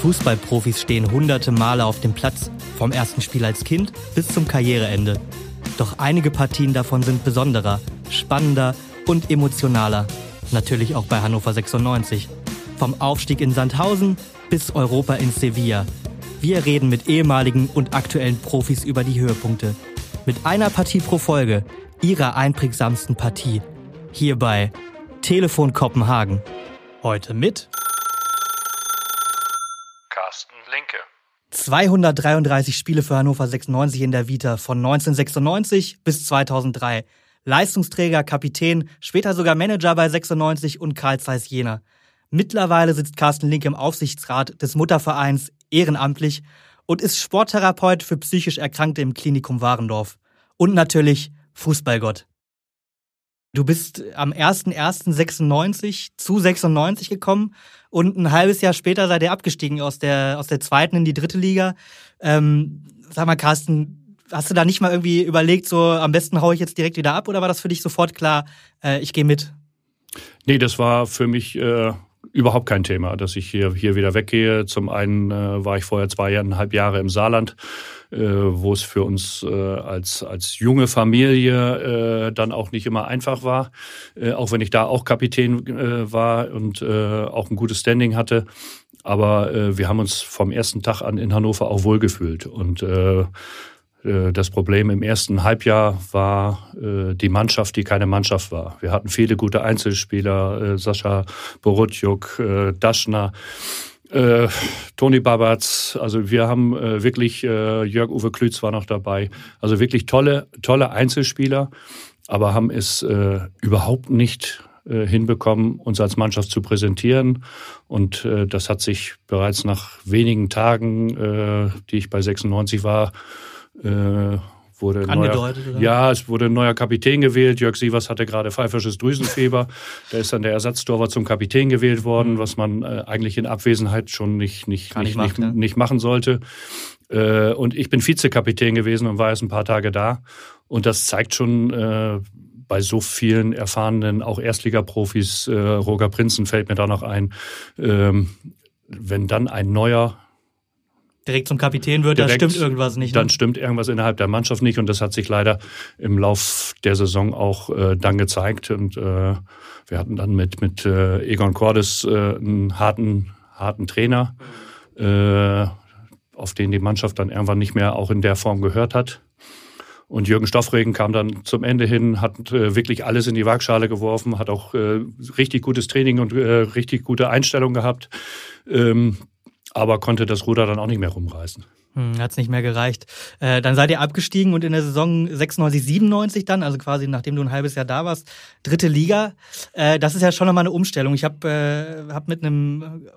Fußballprofis stehen hunderte Male auf dem Platz, vom ersten Spiel als Kind bis zum Karriereende. Doch einige Partien davon sind besonderer, spannender und emotionaler. Natürlich auch bei Hannover 96. Vom Aufstieg in Sandhausen bis Europa in Sevilla. Wir reden mit ehemaligen und aktuellen Profis über die Höhepunkte. Mit einer Partie pro Folge, ihrer einprägsamsten Partie. Hier bei Telefon Kopenhagen. Heute mit 233 Spiele für Hannover 96 in der Vita von 1996 bis 2003. Leistungsträger, Kapitän, später sogar Manager bei 96 und Karl Zeiss Jena. Mittlerweile sitzt Carsten Link im Aufsichtsrat des Muttervereins ehrenamtlich und ist Sporttherapeut für psychisch Erkrankte im Klinikum Warendorf. Und natürlich Fußballgott. Du bist am 01.01.96 zu 96 gekommen und ein halbes Jahr später seid ihr abgestiegen aus der, aus der zweiten in die dritte Liga. Ähm, sag mal, Carsten, hast du da nicht mal irgendwie überlegt, so am besten haue ich jetzt direkt wieder ab oder war das für dich sofort klar, äh, ich gehe mit? Nee, das war für mich äh, überhaupt kein Thema, dass ich hier, hier wieder weggehe. Zum einen äh, war ich vorher zweieinhalb Jahre im Saarland wo es für uns äh, als, als junge Familie äh, dann auch nicht immer einfach war, äh, auch wenn ich da auch Kapitän äh, war und äh, auch ein gutes Standing hatte. Aber äh, wir haben uns vom ersten Tag an in Hannover auch wohlgefühlt. Und äh, äh das Problem im ersten Halbjahr war äh, die Mannschaft, die keine Mannschaft war. Wir hatten viele gute Einzelspieler, äh, Sascha Borutjuk, äh, Daschner, äh, Toni Babatz, also wir haben äh, wirklich, äh, Jörg-Uwe Klütz war noch dabei, also wirklich tolle, tolle Einzelspieler, aber haben es äh, überhaupt nicht äh, hinbekommen, uns als Mannschaft zu präsentieren. Und äh, das hat sich bereits nach wenigen Tagen, äh, die ich bei 96 war, wurde angedeutet. Neuer, ja, es wurde ein neuer Kapitän gewählt. Jörg Sievers hatte gerade pfeifersches Drüsenfieber. Der ist dann der Ersatztorwart zum Kapitän gewählt worden, mhm. was man äh, eigentlich in Abwesenheit schon nicht nicht nicht, nicht, nicht, ja. nicht, machen sollte. Äh, und ich bin Vizekapitän gewesen und war erst ein paar Tage da. Und das zeigt schon äh, bei so vielen erfahrenen, auch Erstligaprofis, äh, Roger Prinzen fällt mir da noch ein, ähm, wenn dann ein neuer direkt zum Kapitän wird, direkt, dann stimmt irgendwas nicht. Ne? Dann stimmt irgendwas innerhalb der Mannschaft nicht und das hat sich leider im Lauf der Saison auch äh, dann gezeigt und äh, wir hatten dann mit mit äh, Egon Cordes äh, einen harten harten Trainer, äh, auf den die Mannschaft dann irgendwann nicht mehr auch in der Form gehört hat. Und Jürgen Stoffregen kam dann zum Ende hin, hat äh, wirklich alles in die Waagschale geworfen, hat auch äh, richtig gutes Training und äh, richtig gute Einstellung gehabt. Ähm, aber konnte das Ruder dann auch nicht mehr rumreißen. Hm, Hat es nicht mehr gereicht. Äh, dann seid ihr abgestiegen und in der Saison 96, 97 dann, also quasi nachdem du ein halbes Jahr da warst, dritte Liga. Äh, das ist ja schon nochmal eine Umstellung. Ich habe äh, hab mit einem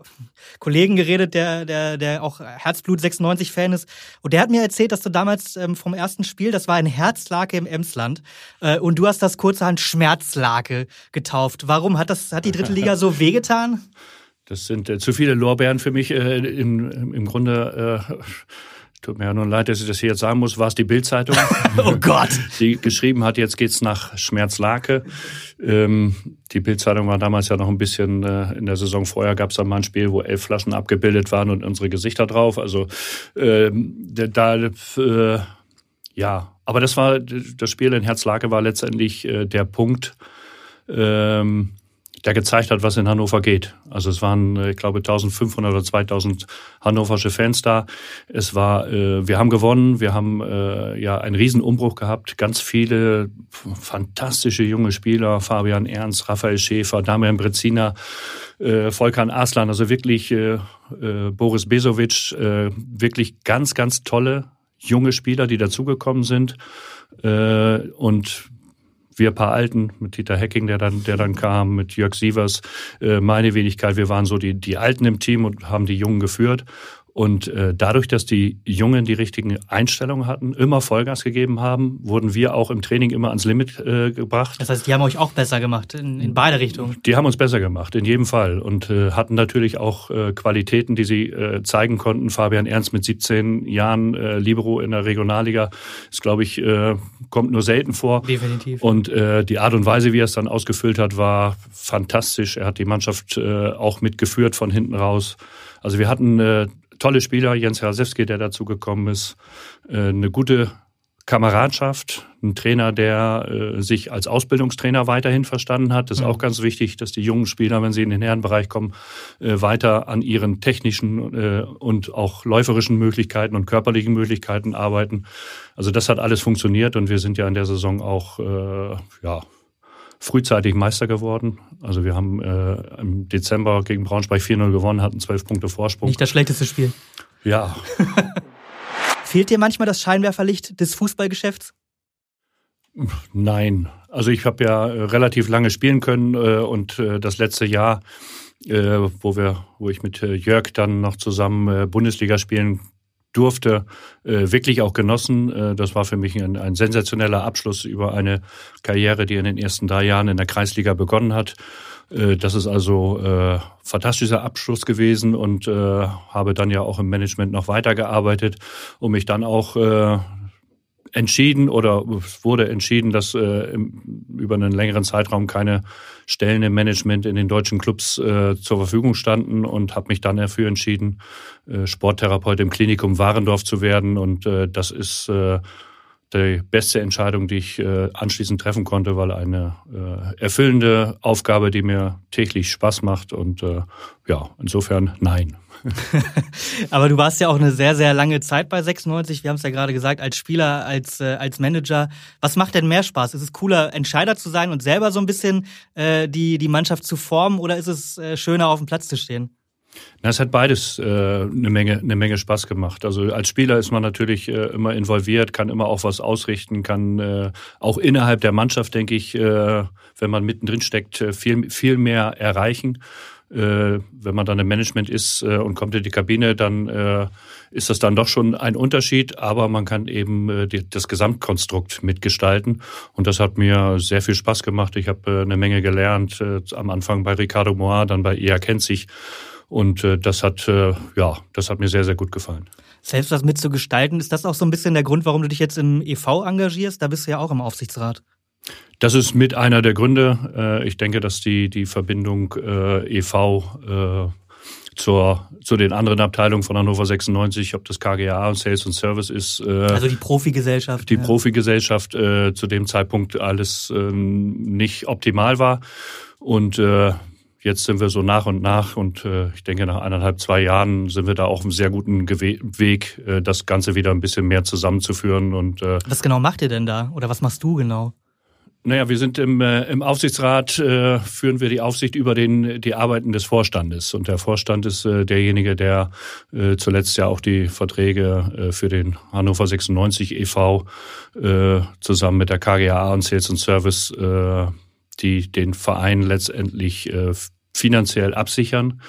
Kollegen geredet, der, der, der auch Herzblut 96-Fan ist. Und der hat mir erzählt, dass du damals ähm, vom ersten Spiel, das war ein Herzlake im Emsland, äh, und du hast das kurzerhand Schmerzlake getauft. Warum? Hat, das, hat die dritte Liga so wehgetan? Das sind äh, zu viele Lorbeeren für mich. Äh, im, Im Grunde äh, tut mir ja nur leid, dass ich das hier jetzt sagen muss, war es die Bildzeitung. oh Gott! Die geschrieben hat, jetzt geht's nach Schmerzlake. Ähm, die Bildzeitung war damals ja noch ein bisschen, äh, in der Saison vorher gab es dann mal ein Spiel, wo elf Flaschen abgebildet waren und unsere Gesichter drauf. Also ähm, da, äh, ja, aber das war, das Spiel in Herzlake war letztendlich äh, der Punkt, ähm, der gezeigt hat, was in Hannover geht. Also es waren, äh, ich glaube, 1500 oder 2000 hannoversche Fans da. Es war, äh, wir haben gewonnen, wir haben äh, ja einen Riesenumbruch gehabt, ganz viele fantastische junge Spieler, Fabian Ernst, Raphael Schäfer, Damian Brezina, äh, Volkan Aslan, also wirklich äh, äh, Boris Besovic, äh, wirklich ganz, ganz tolle junge Spieler, die dazugekommen sind. Äh, und wir paar Alten, mit Dieter Hecking, der dann, der dann kam, mit Jörg Sievers, äh, meine Wenigkeit, wir waren so die, die Alten im Team und haben die Jungen geführt. Und äh, dadurch, dass die Jungen die richtigen Einstellungen hatten, immer Vollgas gegeben haben, wurden wir auch im Training immer ans Limit äh, gebracht. Das heißt, die haben euch auch besser gemacht in, in beide Richtungen. Die haben uns besser gemacht, in jedem Fall. Und äh, hatten natürlich auch äh, Qualitäten, die sie äh, zeigen konnten. Fabian Ernst mit 17 Jahren äh, Libero in der Regionalliga ist, glaube ich, äh, kommt nur selten vor. Definitiv. Und äh, die Art und Weise, wie er es dann ausgefüllt hat, war fantastisch. Er hat die Mannschaft äh, auch mitgeführt von hinten raus. Also wir hatten äh, tolle Spieler, Jens Rasewski, der dazu gekommen ist, äh, eine gute Kameradschaft, ein Trainer, der äh, sich als Ausbildungstrainer weiterhin verstanden hat. Das ist mhm. auch ganz wichtig, dass die jungen Spieler, wenn sie in den Herrenbereich kommen, äh, weiter an ihren technischen äh, und auch läuferischen Möglichkeiten und körperlichen Möglichkeiten arbeiten. Also das hat alles funktioniert und wir sind ja in der Saison auch ja, frühzeitig Meister geworden. Also wir haben äh, im Dezember gegen Braunschweig 4-0 gewonnen, hatten zwölf Punkte Vorsprung. Nicht das schlechteste Spiel. Ja. Fehlt dir manchmal das Scheinwerferlicht des Fußballgeschäfts? Nein. Also ich habe ja äh, relativ lange spielen können äh, und äh, das letzte Jahr, äh, wo wir, wo ich mit äh, Jörg dann noch zusammen äh, Bundesliga spielen durfte, äh, wirklich auch genossen. Äh, das war für mich ein, ein, sensationeller Abschluss über eine Karriere, die in den ersten drei Jahren in der Kreisliga begonnen hat. Äh, das ist also äh, fantastischer Abschluss gewesen und äh, habe dann ja auch im Management noch weitergearbeitet, um mich dann auch äh, entschieden oder wurde entschieden, dass äh, über einen längeren Zeitraum keine Stellen im Management in den deutschen Clubs äh, zur Verfügung standen und habe mich dann dafür entschieden, äh, Sporttherapeut im Klinikum Warendorf zu werden. Und äh, das ist äh, die beste Entscheidung, die ich äh, anschließend treffen konnte, weil eine äh, erfüllende Aufgabe, die mir täglich Spaß macht. Und ja, insofern nein. Aber du warst ja auch eine sehr, sehr lange Zeit bei 96. Wir haben es ja gerade gesagt, als Spieler, als, äh, als Manager. Was macht denn mehr Spaß? Ist es cooler, Entscheider zu sein und selber so ein bisschen äh, die, die Mannschaft zu formen oder ist es äh, schöner, auf dem Platz zu stehen? Na, es hat beides äh, eine, Menge, eine Menge Spaß gemacht. Also als Spieler ist man natürlich äh, immer involviert, kann immer auch was ausrichten, kann äh, auch innerhalb der Mannschaft, denke ich, äh, wenn man mittendrin steckt, äh, viel, viel mehr erreichen. Äh, wenn man dann im Management ist äh, und kommt in die Kabine, dann äh, ist das dann doch schon ein Unterschied, aber man kann eben äh, die, das Gesamtkonstrukt mitgestalten und das hat mir sehr viel Spaß gemacht. Ich habe äh, eine Menge gelernt, äh, am Anfang bei Ricardo Moir, dann bei EA sich und das hat ja, das hat mir sehr sehr gut gefallen. Selbst das mitzugestalten, ist das auch so ein bisschen der Grund, warum du dich jetzt im EV engagierst? Da bist du ja auch im Aufsichtsrat. Das ist mit einer der Gründe. Äh, ich denke, dass die, die Verbindung äh, e.V. Äh, zur, zu den anderen Abteilungen von Hannover 96, ob das KGA und Sales und Service ist. also die Profigesellschaft. Die ja. Profigesellschaft zu dem Zeitpunkt alles ähm, nicht optimal war. Und jetzt sind wir so nach und nach und ich denke, nach eineinhalb, zwei Jahren sind wir da auch auf einem sehr guten Weg, das Ganze wieder ein bisschen mehr zusammenzuführen. Und, was genau macht ihr denn da? Oder was machst du genau? Naja, wir sind im, äh, im Aufsichtsrat, äh, führen wir die Aufsicht über den, die Arbeiten des Vorstandes. Und der Vorstand ist äh, derjenige, der äh, zuletzt ja auch die Verträge äh, für den Hannover 96 e.V. Äh, zusammen mit der KGAA und Sales and Service, äh, die den Verein letztendlich äh, finanziell absichern,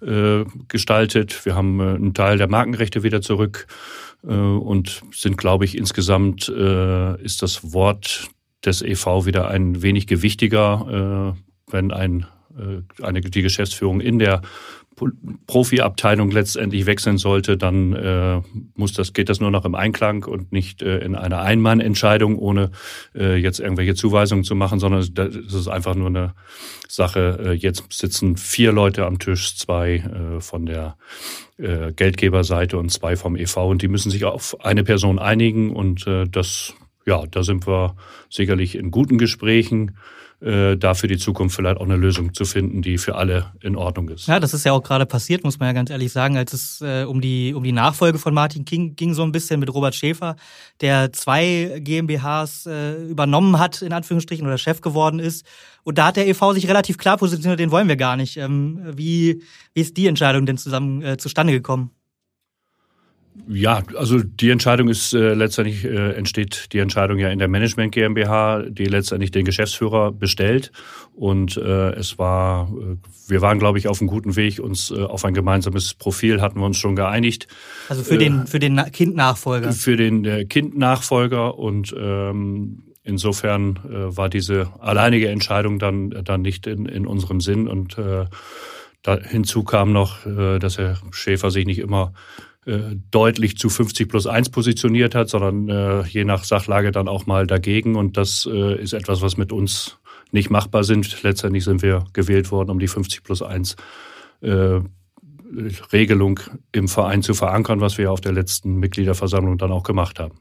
äh, gestaltet. Wir haben äh, einen Teil der Markenrechte wieder zurück äh, und sind, glaube ich, insgesamt äh, ist das Wort des EV wieder ein wenig gewichtiger, äh, wenn ein, äh, eine, die Geschäftsführung in der Profiabteilung letztendlich wechseln sollte, dann äh, muss das, geht das nur noch im Einklang und nicht äh, in einer Einmannentscheidung, ohne äh, jetzt irgendwelche Zuweisungen zu machen, sondern das ist einfach nur eine Sache. Äh, jetzt sitzen vier Leute am Tisch, zwei äh, von der äh, Geldgeberseite und zwei vom EV und die müssen sich auf eine Person einigen und äh, das ja, da sind wir sicherlich in guten Gesprächen, äh, da für die Zukunft vielleicht auch eine Lösung zu finden, die für alle in Ordnung ist. Ja, das ist ja auch gerade passiert, muss man ja ganz ehrlich sagen, als es äh, um die um die Nachfolge von Martin King ging so ein bisschen mit Robert Schäfer, der zwei GmbHs äh, übernommen hat in Anführungsstrichen oder Chef geworden ist. Und da hat der EV sich relativ klar positioniert, den wollen wir gar nicht. Ähm, wie wie ist die Entscheidung denn zusammen äh, zustande gekommen? Ja, also die Entscheidung ist äh, letztendlich äh, entsteht die Entscheidung ja in der Management GmbH, die letztendlich den Geschäftsführer bestellt und äh, es war äh, wir waren glaube ich auf einem guten Weg uns äh, auf ein gemeinsames Profil hatten wir uns schon geeinigt. Also für den für den Kindnachfolger. Für den äh, Kindnachfolger und ähm, insofern äh, war diese alleinige Entscheidung dann dann nicht in, in unserem Sinn und äh, da hinzu kam noch, äh, dass Herr Schäfer sich nicht immer äh, deutlich zu 50 plus 1 positioniert hat, sondern äh, je nach Sachlage dann auch mal dagegen. Und das äh, ist etwas, was mit uns nicht machbar sind. Letztendlich sind wir gewählt worden, um die 50 plus 1 äh, Regelung im Verein zu verankern, was wir auf der letzten Mitgliederversammlung dann auch gemacht haben.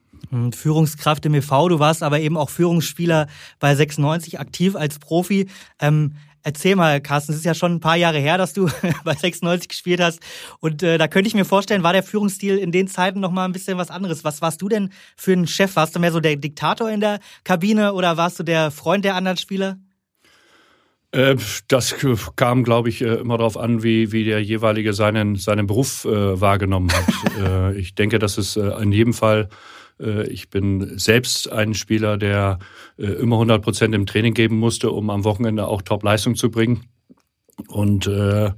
Führungskraft im EV, du warst aber eben auch Führungsspieler bei 96 aktiv als Profi. Ähm, Erzähl mal, Carsten, es ist ja schon ein paar Jahre her, dass du bei 96 gespielt hast. Und äh, da könnte ich mir vorstellen, war der Führungsstil in den Zeiten noch mal ein bisschen was anderes. Was warst du denn für ein Chef? Warst du mehr so der Diktator in der Kabine oder warst du der Freund der anderen Spieler? Äh, das kam, glaube ich, äh, immer darauf an, wie, wie der jeweilige seinen, seinen Beruf äh, wahrgenommen hat. ich denke, dass es in jedem Fall ich bin selbst ein Spieler, der äh, immer 100 Prozent im Training geben musste, um am Wochenende auch Top-Leistung zu bringen. Und äh,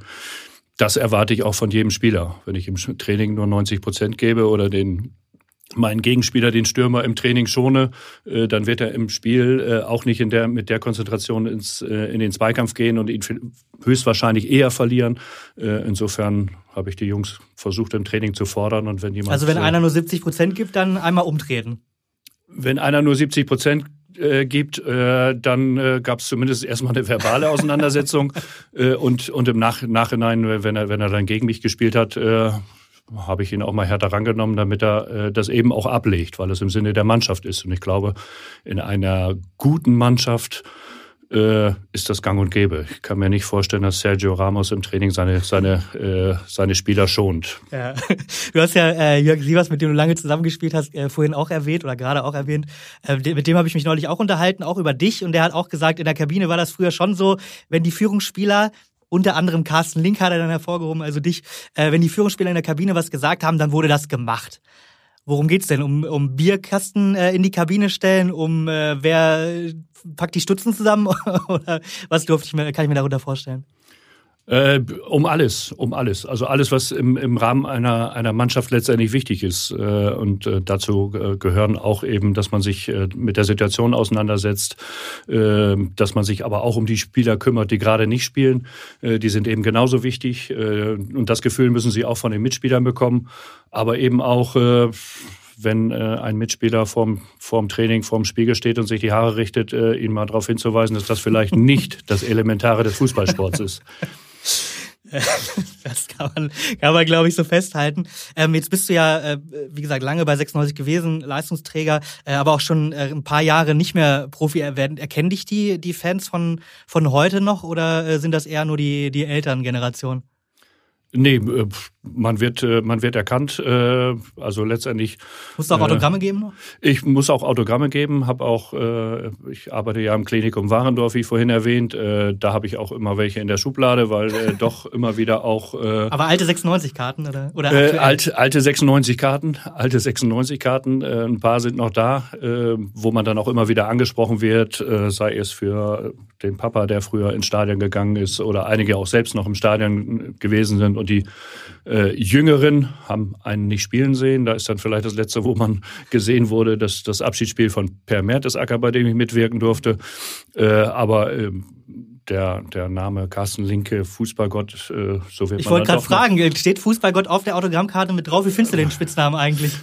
das erwarte ich auch von jedem Spieler. Wenn ich im Training nur 90 Prozent gebe oder den meinen Gegenspieler, den Stürmer im Training schone, äh, dann wird er im Spiel äh, auch nicht in der, mit der Konzentration ins, äh, in den Zweikampf gehen und ihn höchstwahrscheinlich eher verlieren. insofern habe ich die Jungs versucht im Training zu fordern und wenn jemand. Also wenn einer nur 70 Prozent gibt, dann einmal umtreten. Wenn einer nur 70 Prozent gibt, dann gab es zumindest erstmal eine verbale Auseinandersetzung und, und im Nach Nachhinein, wenn er, wenn er dann gegen mich gespielt hat, habe ich ihn auch mal härter rangenommen, damit er äh, das eben auch ablegt, weil es im Sinne der Mannschaft ist. Und ich glaube, in einer guten Mannschaft äh, ist das gang und gäbe. Ich kann mir nicht vorstellen, dass Sergio Ramos im Training seine, seine, äh, seine Spieler schont. Ja. Du hast ja äh, Jörg Sievers, mit dem du lange zusammengespielt hast, äh, vorhin auch erwähnt oder gerade auch erwähnt. Äh, mit dem habe ich mich neulich auch unterhalten, auch über dich. Und der hat auch gesagt, in der Kabine war das früher schon so, wenn die Führungsspieler unter anderem Carsten Link hat er dann hervorgehoben, also dich, äh, wenn die Führungsspieler in der Kabine was gesagt haben, dann wurde das gemacht. Worum geht's denn? Um, um Bierkasten äh, in die Kabine stellen, um äh, wer packt die Stutzen zusammen oder was durfte ich mir, kann ich mir darunter vorstellen? Äh, um alles, um alles. Also alles, was im, im Rahmen einer, einer Mannschaft letztendlich wichtig ist. Äh, und äh, dazu äh, gehören auch eben, dass man sich äh, mit der Situation auseinandersetzt, äh, dass man sich aber auch um die Spieler kümmert, die gerade nicht spielen. Äh, die sind eben genauso wichtig. Und das Gefühl müssen sie auch von den Mitspielern bekommen. Aber eben auch wenn ein Mitspieler vorm, vorm Training, vorm Spiegel steht und sich die Haare richtet, ihn mal darauf hinzuweisen, dass das vielleicht nicht das Elementare des Fußballsports ist. Das kann man, kann man glaube ich, so festhalten. Ähm, jetzt bist du ja, äh, wie gesagt, lange bei 96 gewesen, Leistungsträger, äh, aber auch schon äh, ein paar Jahre nicht mehr Profi. Erkennen dich die, die Fans von, von heute noch oder äh, sind das eher nur die, die Elterngeneration? Nee, äh, man wird, äh, man wird erkannt. Äh, also letztendlich. Musst du auch Autogramme geben noch? Ich muss auch Autogramme geben. Habe auch, ich arbeite ja im Klinikum Warendorf, wie vorhin erwähnt. Da habe ich auch immer welche in der Schublade, weil doch immer wieder auch. Aber alte 96-Karten oder? oder äh, alte, alte 96-Karten, alte 96-Karten. Ein paar sind noch da, wo man dann auch immer wieder angesprochen wird, sei es für den Papa, der früher ins Stadion gegangen ist, oder einige auch selbst noch im Stadion gewesen sind und die äh, Jüngeren haben einen nicht spielen sehen. Da ist dann vielleicht das letzte, wo man gesehen wurde, dass das Abschiedsspiel von Per Mertesacker, bei dem ich mitwirken durfte. Äh, aber äh, der, der Name Carsten Linke, Fußballgott, äh, so wird ich man Ich wollte gerade fragen, steht Fußballgott auf der Autogrammkarte mit drauf? Wie findest du den Spitznamen eigentlich?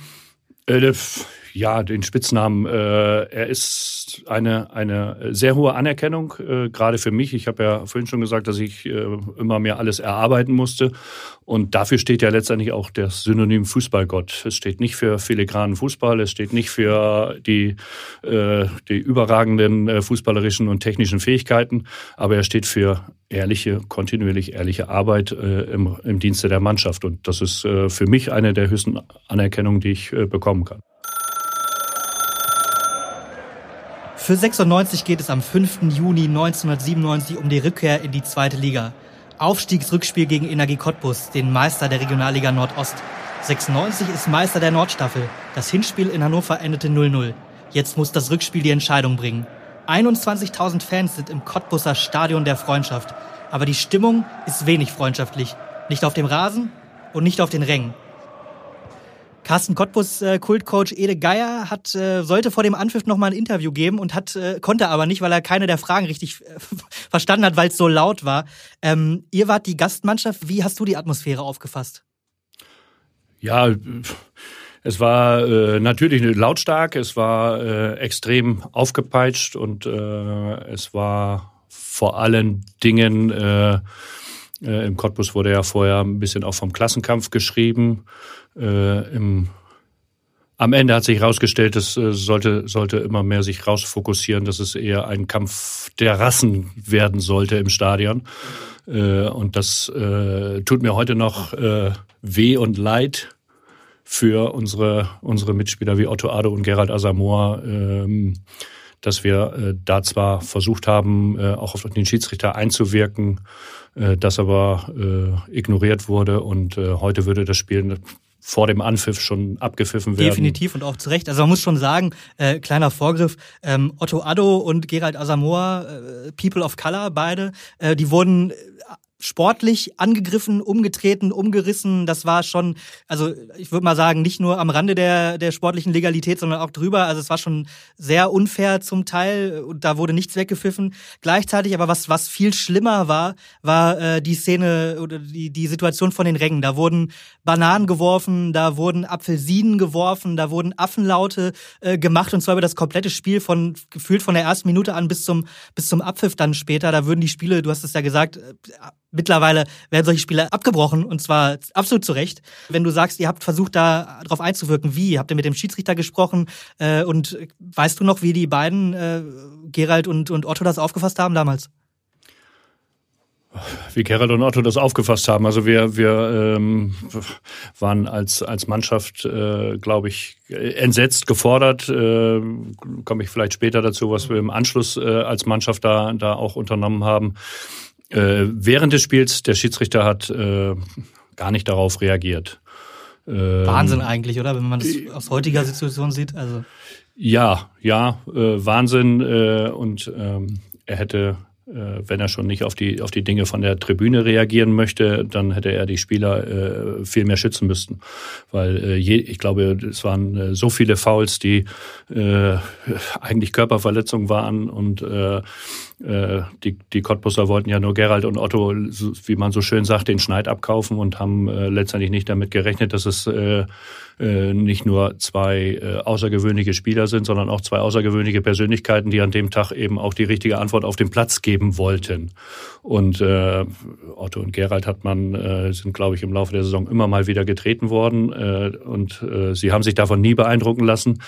Ja, den Spitznamen. Äh, er ist eine, eine sehr hohe Anerkennung, äh, gerade für mich. Ich habe ja vorhin schon gesagt, dass ich äh, immer mehr alles erarbeiten musste. Und dafür steht ja letztendlich auch das Synonym Fußballgott. Es steht nicht für filigranen Fußball, es steht nicht für die, äh, die überragenden äh, fußballerischen und technischen Fähigkeiten, aber er steht für ehrliche, kontinuierlich ehrliche Arbeit äh, im, im Dienste der Mannschaft. Und das ist für mich eine der höchsten Anerkennungen, die ich bekommen kann. Für 96 geht es am 5. Juni 1997 um die Rückkehr in die zweite Liga. Aufstiegsrückspiel gegen Energie Cottbus, den Meister der Regionalliga Nordost. 96 ist Meister der Nordstaffel. Das Hinspiel in Hannover endete 0-0. Jetzt muss das Rückspiel die Entscheidung bringen. 21.000 Fans sind im Cottbusser Stadion der Freundschaft. Aber die Stimmung ist wenig freundschaftlich. Nicht auf dem Rasen und nicht auf den Rängen. Carsten Cottbus äh, Kultcoach Ede Geier hat äh, sollte vor dem Anpfiff noch mal ein Interview geben und hat äh, konnte aber nicht, weil er keine der Fragen richtig äh, verstanden hat, weil es so laut war. Ähm, ihr wart die Gastmannschaft. Wie hast du die Atmosphäre aufgefasst? Ja, es war äh, natürlich lautstark, es war äh, extrem aufgepeitscht und äh, es war vor allen Dingen äh, äh, im Cottbus wurde ja vorher ein bisschen auch vom Klassenkampf geschrieben. Äh, im, am Ende hat sich herausgestellt, es äh, sollte, sollte immer mehr sich rausfokussieren, dass es eher ein Kampf der Rassen werden sollte im Stadion. Äh, und das äh, tut mir heute noch äh, weh und leid für unsere, unsere Mitspieler wie Otto Ado und Gerald Asamoah. Ähm, dass wir äh, da zwar versucht haben, äh, auch auf den Schiedsrichter einzuwirken, das aber äh, ignoriert wurde und äh, heute würde das Spiel vor dem Anpfiff schon abgepfiffen werden. Definitiv und auch zu Recht. Also man muss schon sagen, äh, kleiner Vorgriff, ähm, Otto Addo und Gerald Asamoah, äh, People of Color, beide, äh, die wurden sportlich angegriffen, umgetreten, umgerissen. Das war schon, also ich würde mal sagen, nicht nur am Rande der, der sportlichen Legalität, sondern auch drüber. Also es war schon sehr unfair zum Teil und da wurde nichts weggepfiffen. Gleichzeitig aber was, was viel schlimmer war, war äh, die Szene oder die, die Situation von den Rängen. Da wurden Bananen geworfen, da wurden Apfelsinen geworfen, da wurden Affenlaute äh, gemacht und zwar über das komplette Spiel von gefühlt von der ersten Minute an bis zum bis zum Abpfiff dann später. Da würden die Spiele, du hast es ja gesagt, äh, mittlerweile werden solche Spiele abgebrochen und zwar absolut zu Recht. Wenn du sagst, ihr habt versucht, da drauf einzuwirken, wie? Habt ihr mit dem Schiedsrichter gesprochen? Äh, und weißt du noch, wie die beiden, äh, Gerald und, und Otto, das aufgefasst haben damals? wie Gerald und Otto das aufgefasst haben. Also wir, wir ähm, waren als, als Mannschaft, äh, glaube ich, entsetzt, gefordert. Äh, Komme ich vielleicht später dazu, was wir im Anschluss äh, als Mannschaft da, da auch unternommen haben. Äh, während des Spiels, der Schiedsrichter hat äh, gar nicht darauf reagiert. Ähm, Wahnsinn eigentlich, oder? Wenn man das aus heutiger Situation sieht. Also. Ja, ja, äh, Wahnsinn. Äh, und ähm, er hätte äh, wenn er schon nicht auf die, auf die Dinge von der Tribüne reagieren möchte, dann hätte er die Spieler äh, viel mehr schützen müssten. Weil äh, je, ich glaube, es waren äh, so viele Fouls, die äh, eigentlich Körperverletzungen waren und äh, äh, die, die Cottbusser wollten ja nur Gerald und Otto, wie man so schön sagt, den Schneid abkaufen und haben äh, letztendlich nicht damit gerechnet, dass es äh, äh, nicht nur zwei äh, außergewöhnliche Spieler sind, sondern auch zwei außergewöhnliche Persönlichkeiten, die an dem Tag eben auch die richtige Antwort auf den Platz geben wollten. Und äh, Otto und Gerald hat man, äh, sind, glaube ich, im Laufe der Saison immer mal wieder getreten worden. Äh, und äh, sie haben sich davon nie beeindrucken lassen,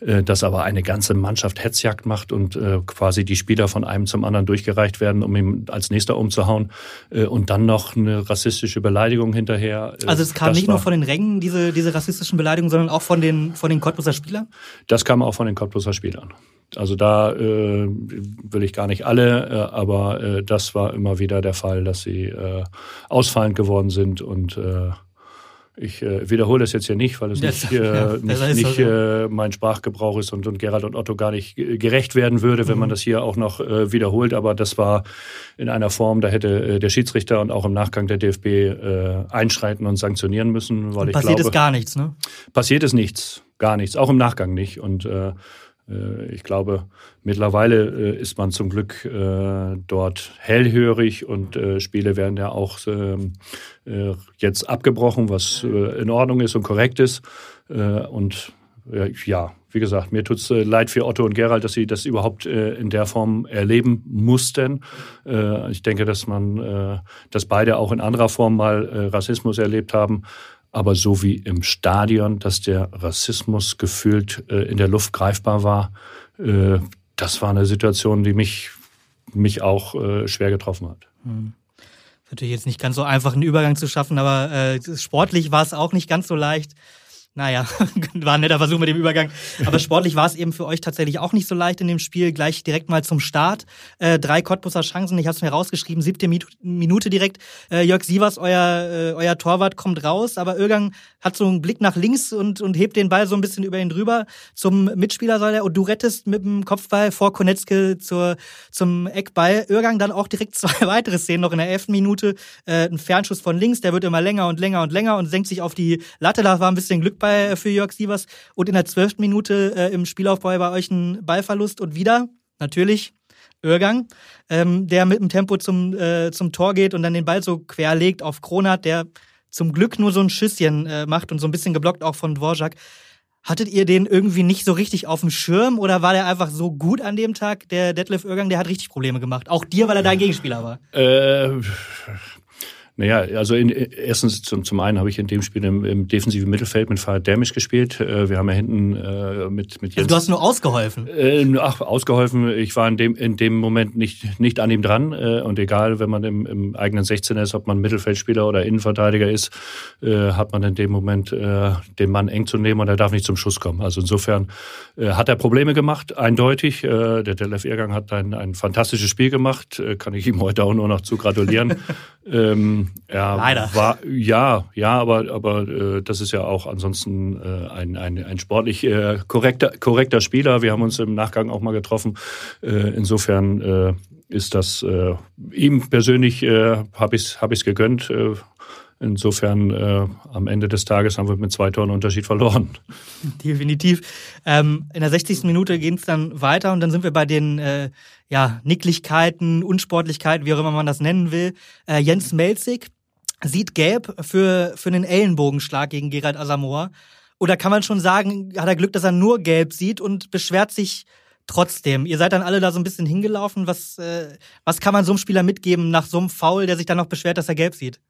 äh, dass aber eine ganze Mannschaft Hetzjagd macht und äh, quasi die Spieler von einem zum anderen durchgereicht werden, um ihn als nächster umzuhauen. Äh, und dann noch eine rassistische Beleidigung hinterher. Äh, also es kam das nicht nur von den Rängen, diese, diese rassistischen Beleidigungen, sondern auch von den, von den Cottbuser Spielern? Das kam auch von den Cottbuser Spielern. Also da äh, will ich gar nicht alle, äh, aber äh, das war immer wieder der Fall, dass sie äh, ausfallend geworden sind und ich äh, wiederhole das jetzt hier nicht, weil es nicht, äh, ja, nicht, nicht äh, mein Sprachgebrauch ist und, und Gerald und Otto gar nicht gerecht werden würde, wenn mhm. man das hier auch noch äh, wiederholt. Aber das war in einer Form, da hätte äh, der Schiedsrichter und auch im Nachgang der DFB äh, einschreiten und sanktionieren müssen. Weil und ich passiert glaube, ist gar nichts, ne? Passiert ist nichts, gar nichts, auch im Nachgang nicht. Und ich glaube, mittlerweile äh, ist man zum Glück äh, dort hellhörig und Spiele werden ja auch ähm, jetzt abgebrochen, was in Ordnung ist und korrekt ist. Und ja, wie gesagt, mir tut es leid für Otto und Gerald, dass sie das überhaupt in der Form erleben mussten. Ich denke, dass man, dass beide auch in anderer Form mal Rassismus erlebt haben aber so wie im Stadion, dass der Rassismus gefühlt äh, in der Luft greifbar war, äh, das war eine Situation, die mich, mich auch äh, schwer getroffen hat. Hm. Natürlich jetzt nicht ganz so einfach, einen Übergang zu schaffen, aber äh, sportlich war es auch nicht ganz so leicht. Naja, war ein netter Versuch mit dem Übergang. Aber sportlich war es eben für euch tatsächlich auch nicht so leicht in dem Spiel. Gleich direkt mal zum Start. Äh, drei Cottbusser Chancen, ich habe es mir rausgeschrieben, siebte Minute direkt. Äh, Jörg Sievers, euer, äh, euer Torwart, kommt raus, aber Irgang hat so einen Blick nach links und, und hebt den Ball so ein bisschen über ihn drüber. Zum Mitspieler soll er, und du rettest mit dem Kopfball vor Konetzke zur, zum Eckball. Irgang dann auch direkt zwei weitere Szenen noch in der elften Minute. Äh, ein Fernschuss von links, der wird immer länger und länger und länger und senkt sich auf die Latte. Da war ein bisschen Glück bei bei, für Jörg Sievers. Und in der zwölften Minute äh, im Spielaufbau bei euch ein Ballverlust und wieder, natürlich, Irrgang, ähm, der mit dem Tempo zum, äh, zum Tor geht und dann den Ball so querlegt auf Kronat, der zum Glück nur so ein Schüsschen äh, macht und so ein bisschen geblockt auch von Dvorak. Hattet ihr den irgendwie nicht so richtig auf dem Schirm oder war der einfach so gut an dem Tag? Der Detlef Irgang, der hat richtig Probleme gemacht. Auch dir, weil er dein Gegenspieler war. Äh, naja, also in, erstens zum, zum einen habe ich in dem Spiel im, im defensiven Mittelfeld mit Fahrrad Dämisch gespielt. Äh, wir haben ja hinten äh, mit, mit Jens. Also du hast nur ausgeholfen? Äh, ach, ausgeholfen. Ich war in dem, in dem Moment nicht, nicht an ihm dran. Äh, und egal, wenn man im, im eigenen 16er ist, ob man Mittelfeldspieler oder Innenverteidiger ist, äh, hat man in dem Moment äh, den Mann eng zu nehmen und er darf nicht zum Schuss kommen. Also insofern äh, hat er Probleme gemacht, eindeutig. Der Delef Ehrgang hat ein, ein fantastisches Spiel gemacht. Kann ich ihm heute auch nur noch zu gratulieren. ähm, ja, Leider. War, ja, ja, aber, aber äh, das ist ja auch ansonsten äh, ein, ein, ein sportlich äh, korrekter, korrekter Spieler. Wir haben uns im Nachgang auch mal getroffen. Äh, insofern äh, ist das äh, ihm persönlich äh, habe ich es hab ich's gegönnt. Äh, Insofern äh, am Ende des Tages haben wir mit zwei Toren Unterschied verloren. Definitiv. Ähm, in der 60. Minute geht es dann weiter und dann sind wir bei den äh, ja, Nicklichkeiten, Unsportlichkeiten, wie auch immer man das nennen will. Äh, Jens Melzig sieht gelb für, für einen Ellenbogenschlag gegen Gerald Asamoah. Oder kann man schon sagen, hat er Glück, dass er nur gelb sieht und beschwert sich trotzdem. Ihr seid dann alle da so ein bisschen hingelaufen. Was, äh, was kann man so einem Spieler mitgeben nach so einem Foul, der sich dann noch beschwert, dass er gelb sieht?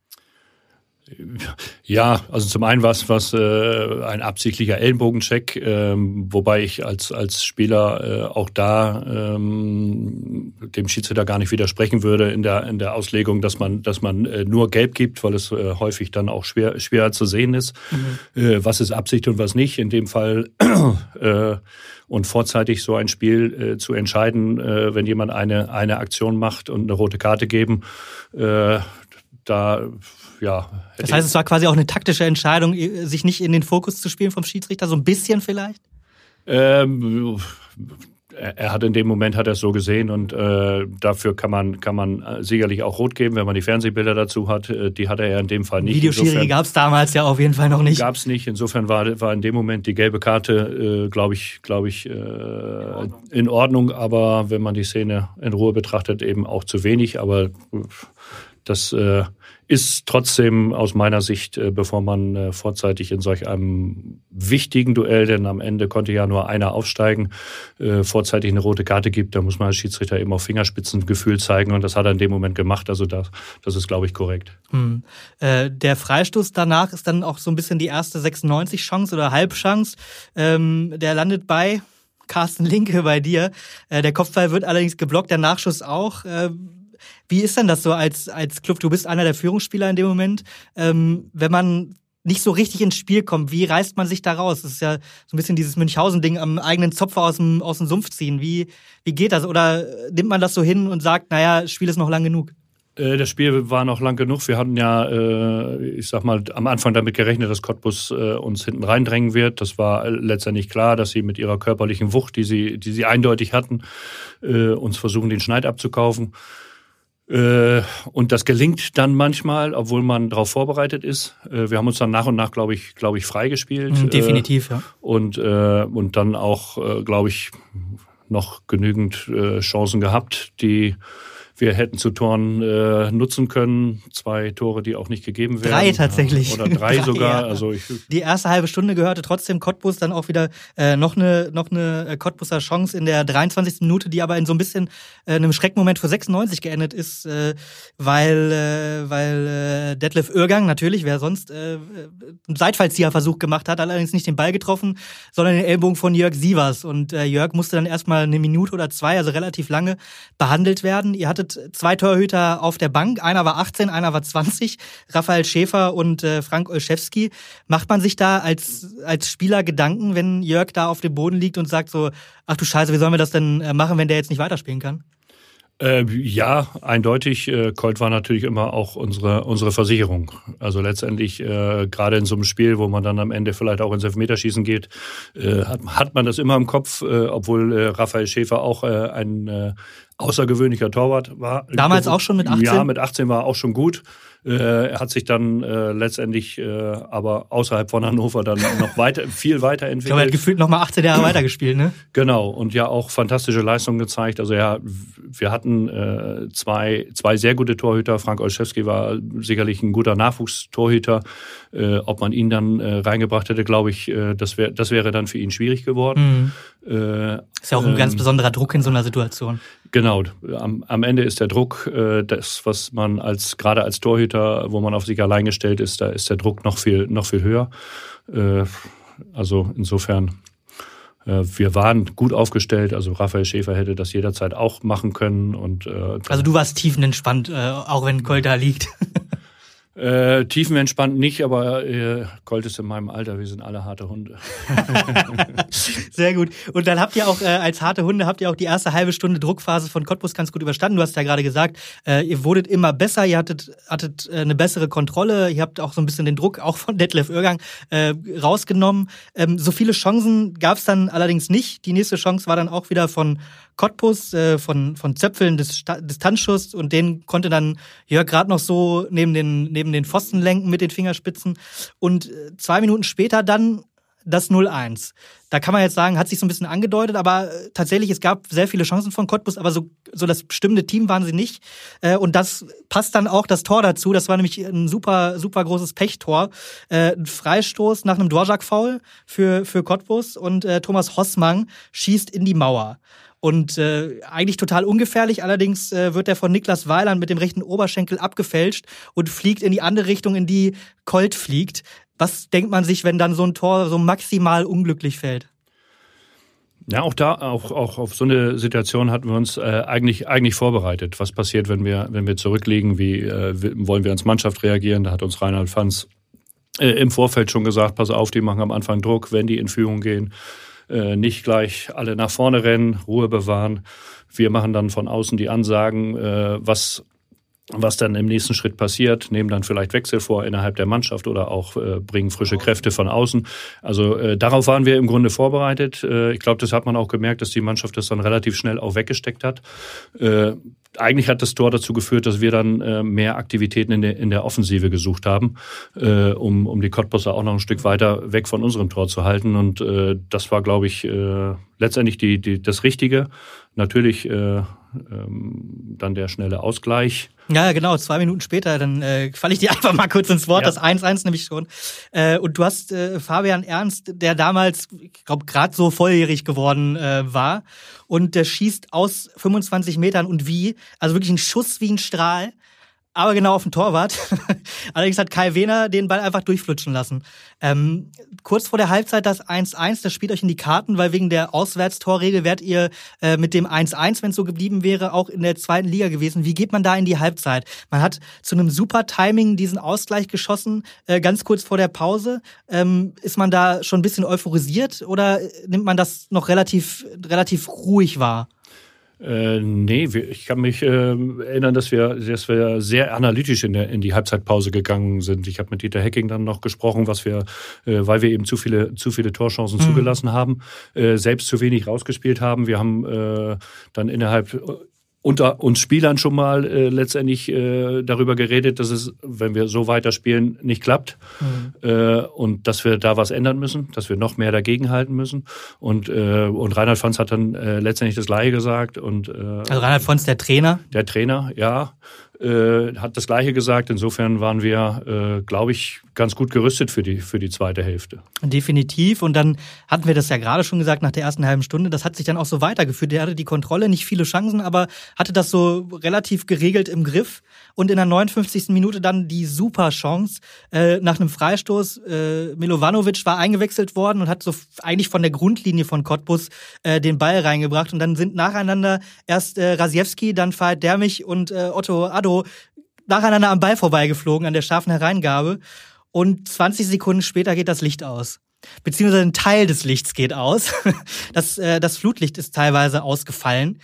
Ja, also zum einen war es was äh, ein absichtlicher Ellenbogencheck, ähm, wobei ich als als Spieler äh, auch da ähm, dem Schiedsrichter gar nicht widersprechen würde in der in der Auslegung, dass man dass man äh, nur Gelb gibt, weil es äh, häufig dann auch schwer schwerer zu sehen ist, mhm. äh, was ist Absicht und was nicht. In dem Fall äh, und vorzeitig so ein Spiel äh, zu entscheiden, äh, wenn jemand eine eine Aktion macht und eine rote Karte geben, äh, da ja. Das heißt, es war quasi auch eine taktische Entscheidung, sich nicht in den Fokus zu spielen vom Schiedsrichter, so ein bisschen vielleicht? Ähm, er hat in dem Moment hat er es so gesehen und äh, dafür kann man kann man äh, sicherlich auch rot geben, wenn man die Fernsehbilder dazu hat. Äh, die hatte er in dem Fall nicht. Videoschiri gab es damals ja auf jeden Fall noch nicht. Gab es nicht. Insofern war war in dem Moment die gelbe Karte, äh, glaube ich, glaube ich, äh, in, Ordnung. in Ordnung. Aber wenn man die Szene in Ruhe betrachtet, eben auch zu wenig. Aber das äh, ist trotzdem aus meiner Sicht, äh, bevor man äh, vorzeitig in solch einem wichtigen Duell, denn am Ende konnte ja nur einer aufsteigen, äh, vorzeitig eine rote Karte gibt, da muss man als Schiedsrichter eben auf Fingerspitzengefühl zeigen und das hat er in dem Moment gemacht. Also das, das ist, glaube ich, korrekt. Hm. Äh, der Freistoß danach ist dann auch so ein bisschen die erste 96-Chance oder Halbchance. Ähm, der landet bei Carsten Linke bei dir. Äh, der Kopfball wird allerdings geblockt, der Nachschuss auch. Äh, wie ist denn das so als, als Club? Du bist einer der Führungsspieler in dem Moment. Ähm, wenn man nicht so richtig ins Spiel kommt, wie reißt man sich da raus? Das ist ja so ein bisschen dieses Münchhausen-Ding am eigenen Zopfer aus dem, aus dem Sumpf ziehen. Wie, wie geht das? Oder nimmt man das so hin und sagt, naja, Spiel ist noch lang genug? Äh, das Spiel war noch lang genug. Wir hatten ja, äh, ich sag mal, am Anfang damit gerechnet, dass Cottbus äh, uns hinten reindrängen wird. Das war letztendlich klar, dass sie mit ihrer körperlichen Wucht, die sie, die sie eindeutig hatten, uns versuchen, den Schneid abzukaufen. Äh, und das gelingt dann manchmal, obwohl man darauf vorbereitet ist. Äh, wir haben uns dann nach und nach, glaube ich, glaube ich, freigespielt. Mhm, definitiv, ja. Und, äh, und dann auch, glaube ich, noch genügend Chancen gehabt, die wir hätten zu Toren äh, nutzen können. Zwei Tore, die auch nicht gegeben werden. Drei tatsächlich. Oder drei, drei sogar. Ja. Also ich, die erste halbe Stunde gehörte trotzdem Cottbus, dann auch wieder äh, noch eine noch eine äh, Cottbuser Chance in der 23. Minute, die aber in so ein bisschen äh, einem Schreckmoment für 96 geendet ist, äh, weil äh, weil äh, Detlef Irgang natürlich, wer sonst äh, einen Seitfallzieherversuch gemacht hat, allerdings nicht den Ball getroffen, sondern den Ellbogen von Jörg Sievers und äh, Jörg musste dann erstmal eine Minute oder zwei, also relativ lange behandelt werden. Ihr hattet hattet zwei Torhüter auf der Bank. Einer war 18, einer war 20. Raphael Schäfer und äh, Frank Olszewski. Macht man sich da als, als Spieler Gedanken, wenn Jörg da auf dem Boden liegt und sagt so, ach du Scheiße, wie sollen wir das denn äh, machen, wenn der jetzt nicht weiterspielen kann? Äh, ja, eindeutig. Äh, Colt war natürlich immer auch unsere, unsere Versicherung. Also letztendlich, äh, gerade in so einem Spiel, wo man dann am Ende vielleicht auch ins Elfmeterschießen geht, äh, hat, hat man das immer im Kopf, äh, obwohl äh, Raphael Schäfer auch ein außergewöhnlicher Torwart war. Damals auch schon mit 18? Ja, mit 18 war auch schon gut. Äh, er hat sich dann äh, letztendlich äh, aber außerhalb von Hannover dann noch weiter, viel weiterentwickelt. Er hat gefühlt noch mal 18 Jahre weitergespielt, ne? Genau, und ja auch fantastische Leistungen gezeigt. Also ja, wir hatten äh, zwei, zwei sehr gute Torhüter. Frank Olszewski war sicherlich ein guter Nachwuchstorhüter. Äh, ob man ihn dann äh, reingebracht hätte, glaube ich, äh, das, wär, das wäre dann für ihn schwierig geworden. Mhm. Äh, ist ja auch ein ähm, ganz besonderer Druck in so einer Situation. Genau, am, am Ende ist der Druck äh, das, was man als gerade als Torhüter, wo man auf sich allein gestellt ist, da ist der Druck noch viel noch viel höher. Äh, also insofern äh, wir waren gut aufgestellt, also Raphael Schäfer hätte das jederzeit auch machen können. Und, äh, also du warst tiefenentspannt, äh, auch wenn Colt da liegt. Äh, tiefenentspannt nicht, aber äh, Colt ist in meinem Alter, wir sind alle harte Hunde. Sehr gut. Und dann habt ihr auch äh, als harte Hunde habt ihr auch die erste halbe Stunde Druckphase von Cottbus ganz gut überstanden. Du hast ja gerade gesagt, äh, ihr wurdet immer besser, ihr hattet, hattet äh, eine bessere Kontrolle, ihr habt auch so ein bisschen den Druck auch von Detlef Oergang äh, rausgenommen. Ähm, so viele Chancen gab es dann allerdings nicht. Die nächste Chance war dann auch wieder von Cottbus, äh, von, von Zöpfeln des Distanzschuss und den konnte dann Jörg gerade noch so neben den, neben den Pfosten lenken mit den Fingerspitzen. Und äh, zwei Minuten später dann das 0-1. Da kann man jetzt sagen, hat sich so ein bisschen angedeutet, aber äh, tatsächlich, es gab sehr viele Chancen von Cottbus, aber so, so das bestimmte Team waren sie nicht. Äh, und das passt dann auch das Tor dazu. Das war nämlich ein super, super großes Pechtor. Ein Freistoß nach einem Dvorak-Foul für, für Cottbus und Thomas Hossmann schießt in die Mauer. Und äh, eigentlich total ungefährlich, allerdings äh, wird er von Niklas Weiland mit dem rechten Oberschenkel abgefälscht und fliegt in die andere Richtung, in die Colt fliegt. Was denkt man sich, wenn dann so ein Tor so maximal unglücklich fällt? Ja, auch da, auch, auch auf so eine Situation hatten wir uns äh, eigentlich, eigentlich vorbereitet. Was passiert, wenn wir, wenn wir zurückliegen? Wie äh, wollen wir als Mannschaft reagieren? Da hat uns Reinhard Fanz äh, im Vorfeld schon gesagt, pass auf, die machen am Anfang Druck, wenn die in Führung gehen äh, nicht gleich alle nach vorne rennen, Ruhe bewahren. Wir machen dann von außen die Ansagen, äh, was was dann im nächsten Schritt passiert, nehmen dann vielleicht Wechsel vor innerhalb der Mannschaft oder auch äh, bringen frische Kräfte von außen. Also äh, darauf waren wir im Grunde vorbereitet. Äh, ich glaube, das hat man auch gemerkt, dass die Mannschaft das dann relativ schnell auch weggesteckt hat. Äh, eigentlich hat das Tor dazu geführt, dass wir dann äh, mehr Aktivitäten in der, in der Offensive gesucht haben, äh, um, um die Cottbusser auch noch ein Stück weiter weg von unserem Tor zu halten. Und das war, glaube ich, letztendlich die, die, das Richtige. Natürlich ähm, dann der schnelle Ausgleich. Ja, genau, zwei Minuten später, dann äh, falle ich dir einfach mal kurz ins Wort, ja. das 1-1 nämlich schon. Äh, und du hast äh, Fabian Ernst, der damals, ich glaube, gerade so volljährig geworden äh, war, und der schießt aus 25 Metern und wie, also wirklich ein Schuss wie ein Strahl aber genau auf den Torwart. Allerdings hat Kai Wehner den Ball einfach durchflutschen lassen. Ähm, kurz vor der Halbzeit das 1-1, das spielt euch in die Karten, weil wegen der Auswärtstorregel wärt ihr äh, mit dem 1-1, wenn es so geblieben wäre, auch in der zweiten Liga gewesen. Wie geht man da in die Halbzeit? Man hat zu einem super Timing diesen Ausgleich geschossen, äh, ganz kurz vor der Pause. Ähm, ist man da schon ein bisschen euphorisiert oder nimmt man das noch relativ, relativ ruhig wahr? Äh, nee, wir, ich kann mich äh, erinnern, dass wir, dass wir sehr analytisch in, der, in die Halbzeitpause gegangen sind. Ich habe mit Dieter Hecking dann noch gesprochen, was wir, äh, weil wir eben zu viele, zu viele Torchancen mhm. zugelassen haben, äh, selbst zu wenig rausgespielt haben. Wir haben äh, dann innerhalb unter uns Spielern schon mal äh, letztendlich äh, darüber geredet, dass es, wenn wir so weiterspielen, nicht klappt mhm. äh, und dass wir da was ändern müssen, dass wir noch mehr dagegenhalten müssen. Und, äh, und Reinhard Fonz hat dann äh, letztendlich das Gleiche gesagt. Und, äh, also Reinhard Fonz, der Trainer? Der Trainer, ja. Äh, hat das Gleiche gesagt. Insofern waren wir, äh, glaube ich, ganz gut gerüstet für die, für die zweite Hälfte. Definitiv. Und dann hatten wir das ja gerade schon gesagt nach der ersten halben Stunde. Das hat sich dann auch so weitergeführt. Der hatte die Kontrolle, nicht viele Chancen, aber hatte das so relativ geregelt im Griff. Und in der 59. Minute dann die super Chance äh, nach einem Freistoß. Äh, Milovanovic war eingewechselt worden und hat so eigentlich von der Grundlinie von Cottbus äh, den Ball reingebracht. Und dann sind nacheinander erst äh, Rasiewski, dann Fahed Dermich und äh, Otto Addo nacheinander am Ball vorbeigeflogen an der scharfen Hereingabe und 20 Sekunden später geht das Licht aus. Beziehungsweise ein Teil des Lichts geht aus. Das, äh, das Flutlicht ist teilweise ausgefallen.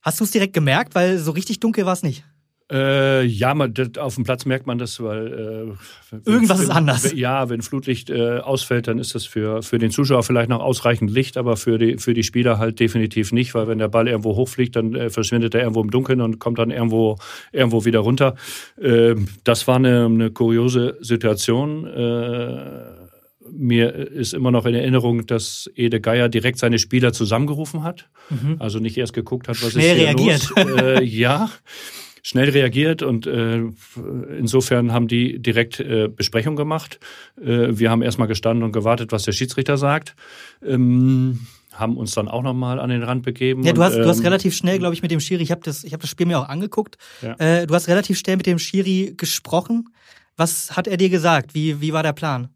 Hast du es direkt gemerkt? Weil so richtig dunkel war es nicht. Äh, ja, man, das, auf dem Platz merkt man das, weil äh, irgendwas wenn, ist anders. ja, wenn Flutlicht äh, ausfällt, dann ist das für, für den Zuschauer vielleicht noch ausreichend Licht, aber für die, für die Spieler halt definitiv nicht, weil wenn der Ball irgendwo hochfliegt, dann äh, verschwindet er irgendwo im Dunkeln und kommt dann irgendwo, irgendwo wieder runter. Ähm, das war eine, eine kuriose Situation. Äh, mir ist immer noch in Erinnerung, dass Ede Geier direkt seine Spieler zusammengerufen hat. Mhm. Also nicht erst geguckt hat, was Schnell ist hier reagiert. los. Äh, ja, schnell reagiert und äh, insofern haben die direkt äh, Besprechung gemacht. Äh, wir haben erstmal gestanden und gewartet, was der Schiedsrichter sagt. Ähm, haben uns dann auch nochmal an den Rand begeben. Ja, du hast, und, ähm, du hast ähm, relativ schnell, glaube ich, mit dem Schiri, ich habe das, ich hab das Spiel mir auch angeguckt, ja. äh, du hast relativ schnell mit dem Schiri gesprochen. Was hat er dir gesagt? Wie, wie war der Plan?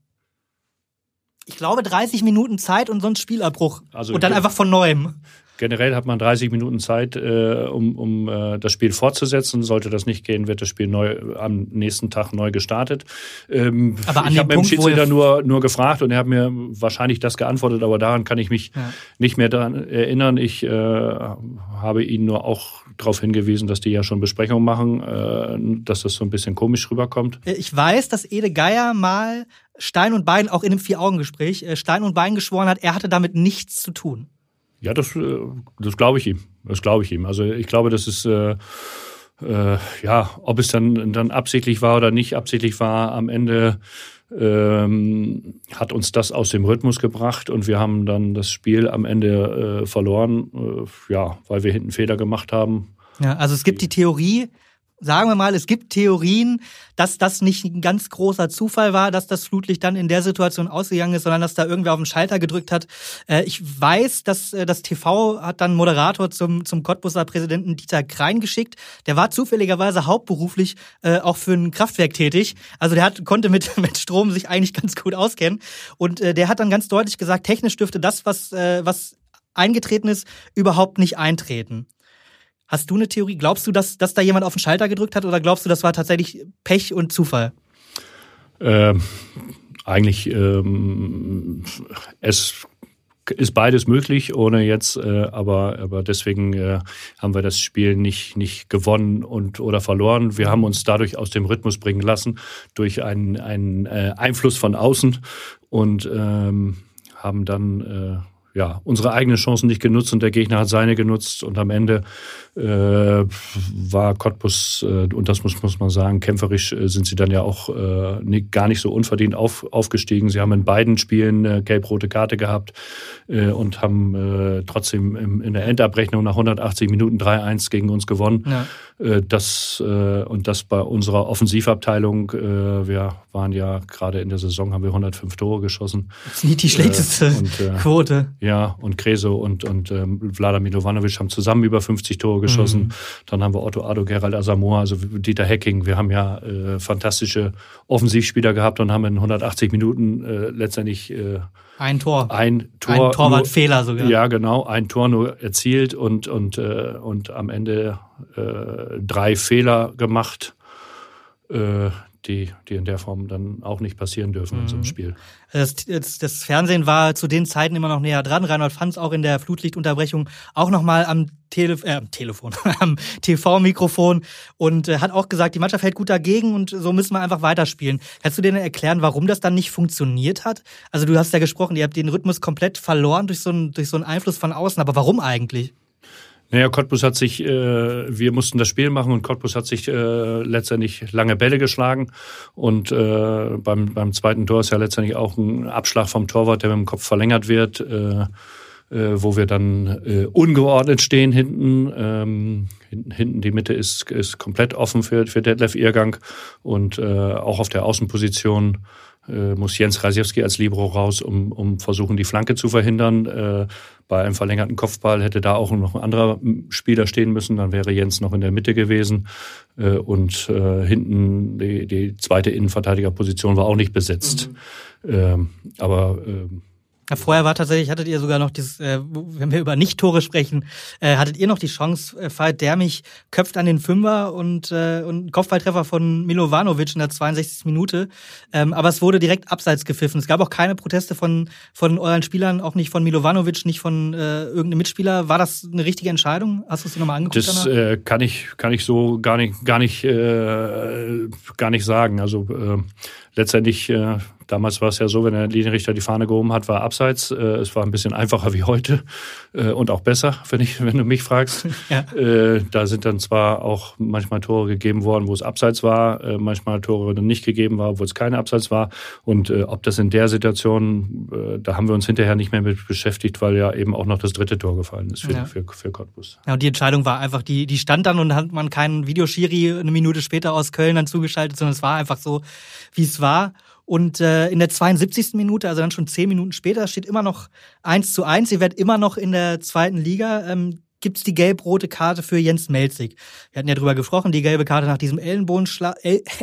Ich glaube 30 Minuten Zeit und sonst Spielabbruch. Also, und dann einfach von neuem. Generell hat man 30 Minuten Zeit, äh, um, um äh, das Spiel fortzusetzen. Sollte das nicht gehen, wird das Spiel neu am nächsten Tag neu gestartet. Ähm, aber an ich habe mit dem Schiedsrichter nur, nur gefragt und er hat mir wahrscheinlich das geantwortet, aber daran kann ich mich ja. nicht mehr daran erinnern. Ich äh, habe ihn nur auch darauf hingewiesen, dass die ja schon Besprechungen machen, äh, dass das so ein bisschen komisch rüberkommt. Ich weiß, dass Ede Geier mal Stein und Bein auch in einem Vier-Augen-Gespräch äh, Stein und Bein geschworen hat, er hatte damit nichts zu tun. Ja, das, äh, das glaube ich ihm. Das glaube ich ihm. Also ich glaube, das ist äh, äh, ja, ob es dann, dann absichtlich war oder nicht absichtlich war, am Ende ähm, hat uns das aus dem Rhythmus gebracht und wir haben dann das Spiel am Ende äh, verloren, äh, ja, weil wir hinten Fehler gemacht haben. Ja, also es gibt die Theorie, sagen wir mal, es gibt Theorien, dass das nicht ein ganz großer Zufall war, dass das Flutlicht dann in der Situation ausgegangen ist, sondern dass da irgendwer auf den Schalter gedrückt hat. Äh, ich weiß, dass äh, das TV hat dann Moderator zum, zum Cottbusser Präsidenten Dieter Krein geschickt. Der war zufälligerweise hauptberuflich äh, auch für ein Kraftwerk tätig. Also der hat, konnte mit, mit Strom sich eigentlich ganz gut auskennen. Und der hat dann ganz deutlich gesagt, technisch dürfte das, was, was eingetreten ist, überhaupt nicht eintreten. Hast du eine Theorie? Glaubst du, dass, dass da jemand auf den Schalter gedrückt hat oder glaubst du, das war tatsächlich Pech und Zufall? Ähm, eigentlich, ähm, es ist beides möglich, ohne jetzt, äh, aber, aber deswegen äh, haben wir das Spiel nicht, nicht gewonnen und oder verloren. Wir haben uns dadurch aus dem Rhythmus bringen lassen, durch einen, einen äh, Einfluss von außen und ähm, haben dann äh, ja, unsere eigenen Chancen nicht genutzt und der Gegner hat seine genutzt und am Ende war Cottbus, äh, und das muss, muss man sagen, kämpferisch äh, sind sie dann ja auch äh, gar nicht so unverdient auf, aufgestiegen. Sie haben in beiden Spielen äh, gelb-rote Karte gehabt äh, und haben äh, trotzdem in der Endabrechnung nach 180 Minuten 3-1 gegen uns gewonnen. Ja. Äh, das, äh, und das bei unserer Offensivabteilung, äh, wir waren ja gerade in der Saison, haben wir 105 Tore geschossen. Das ist nicht die schlechteste äh, und, äh, Quote. Ja, und Kreso und, und ähm, Vladimir Jovanovic haben zusammen über 50 Tore geschossen. Mhm. Dann haben wir Otto Ado, Gerald Asamoah, also Dieter Hecking. Wir haben ja äh, fantastische Offensivspieler gehabt und haben in 180 Minuten äh, letztendlich äh, ein Tor. Ein Tor. Ein Torwartfehler sogar. Ja, genau. Ein Tor nur erzielt und, und, äh, und am Ende äh, drei Fehler gemacht. Äh, die, die in der Form dann auch nicht passieren dürfen mhm. in so einem mhm. Spiel. Das, das, das, Fernsehen war zu den Zeiten immer noch näher dran. Reinhold Fanz auch in der Flutlichtunterbrechung auch nochmal am Tele äh, Telefon, am TV-Mikrofon und äh, hat auch gesagt, die Mannschaft hält gut dagegen und so müssen wir einfach weiterspielen. Kannst du dir erklären, warum das dann nicht funktioniert hat? Also du hast ja gesprochen, ihr habt den Rhythmus komplett verloren durch so einen, durch so einen Einfluss von außen, aber warum eigentlich? Naja, Cottbus hat sich, äh, wir mussten das Spiel machen und Cottbus hat sich äh, letztendlich lange Bälle geschlagen. Und äh, beim, beim zweiten Tor ist ja letztendlich auch ein Abschlag vom Torwart, der mit dem Kopf verlängert wird. Äh, äh, wo wir dann äh, ungeordnet stehen hinten. Ähm, hinten. Die Mitte ist, ist komplett offen für, für Detlef Irrgang und äh, auch auf der Außenposition muss Jens Krasiewski als Libro raus, um, um versuchen, die Flanke zu verhindern. Äh, bei einem verlängerten Kopfball hätte da auch noch ein anderer Spieler stehen müssen, dann wäre Jens noch in der Mitte gewesen. Äh, und äh, hinten die, die zweite Innenverteidigerposition war auch nicht besetzt. Mhm. Ähm, aber äh, ja, vorher war tatsächlich, hattet ihr sogar noch dieses, äh, wenn wir über Nicht-Tore sprechen, äh, hattet ihr noch die Chance, äh, Fall der mich köpft an den Fünfer und, äh, und Kopfballtreffer von Milovanovic in der 62. Minute. Ähm, aber es wurde direkt abseits gepfiffen. Es gab auch keine Proteste von, von euren Spielern, auch nicht von Milovanovic, nicht von äh, irgendeinem Mitspieler. War das eine richtige Entscheidung? Hast du es dir nochmal angeguckt? Das äh, kann ich kann ich so gar nicht gar nicht äh, gar nicht sagen. Also äh, letztendlich äh, Damals war es ja so, wenn der Linienrichter die Fahne gehoben hat, war abseits. Äh, es war ein bisschen einfacher wie heute äh, und auch besser, wenn, ich, wenn du mich fragst. Ja. Äh, da sind dann zwar auch manchmal Tore gegeben worden, wo es abseits war, manchmal Tore dann nicht gegeben war, wo es keine Abseits war. Und ob das in der Situation, da haben wir uns hinterher nicht mehr mit beschäftigt, weil ja eben auch noch das dritte Tor gefallen ist für, ja. für, für Cottbus. Ja, und die Entscheidung war einfach, die, die stand dann und hat man keinen Videoschiri eine Minute später aus Köln dann zugeschaltet, sondern es war einfach so, wie es war. Und äh, in der 72. Minute, also dann schon zehn Minuten später, steht immer noch eins zu eins. Ihr werdet immer noch in der zweiten Liga. Ähm, gibt's die gelb-rote Karte für Jens Melzig. Wir hatten ja drüber gesprochen, die gelbe Karte nach diesem Ellenbogenschlag.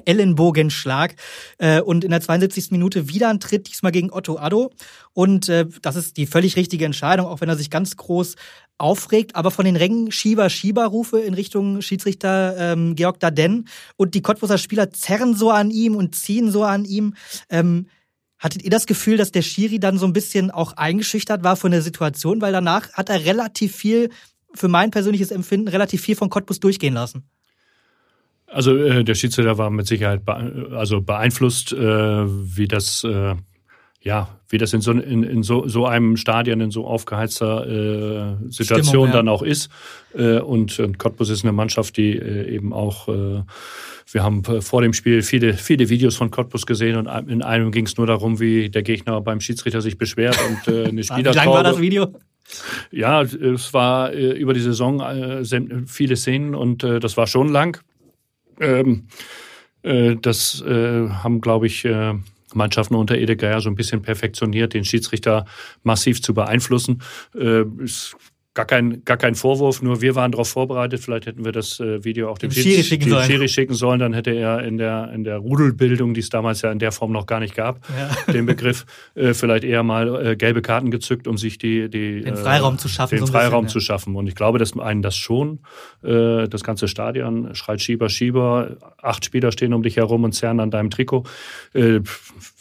Ellenbogenschlag. Äh, und in der 72. Minute wieder ein Tritt, diesmal gegen Otto Addo. Und äh, das ist die völlig richtige Entscheidung, auch wenn er sich ganz groß aufregt, aber von den Rängen Schieber-Schieber-Rufe in Richtung Schiedsrichter ähm, Georg Daden und die Cottbuser Spieler zerren so an ihm und ziehen so an ihm. Ähm, hattet ihr das Gefühl, dass der Schiri dann so ein bisschen auch eingeschüchtert war von der Situation, weil danach hat er relativ viel, für mein persönliches Empfinden, relativ viel von Cottbus durchgehen lassen? Also äh, der Schiedsrichter war mit Sicherheit bee also beeinflusst, äh, wie das äh, ja, wie das in so, in, in so, so einem Stadion, in so aufgeheizter äh, Situation Stimmung, ja. dann auch ist. Äh, und, und Cottbus ist eine Mannschaft, die äh, eben auch, äh, wir haben vor dem Spiel viele, viele Videos von Cottbus gesehen und in einem ging es nur darum, wie der Gegner beim Schiedsrichter sich beschwert und äh, eine Spielertraube. Wie lang war das Video? Ja, es war äh, über die Saison viele Szenen und das war schon lang. Ähm, äh, das haben, glaube ich, Mannschaften unter ja so ein bisschen perfektioniert, den Schiedsrichter massiv zu beeinflussen. Äh, Gar kein, gar kein Vorwurf, nur wir waren darauf vorbereitet. Vielleicht hätten wir das äh, Video auch dem Schiri schicken, sollen. Schiri schicken sollen. Dann hätte er in der, in der Rudelbildung, die es damals ja in der Form noch gar nicht gab, ja. den Begriff, äh, vielleicht eher mal äh, gelbe Karten gezückt, um sich die, die den Freiraum zu schaffen. Den so Freiraum bisschen, zu schaffen. Und ich glaube, dass einen das schon, äh, das ganze Stadion schreit Schieber, Schieber, acht Spieler stehen um dich herum und zerren an deinem Trikot. Äh,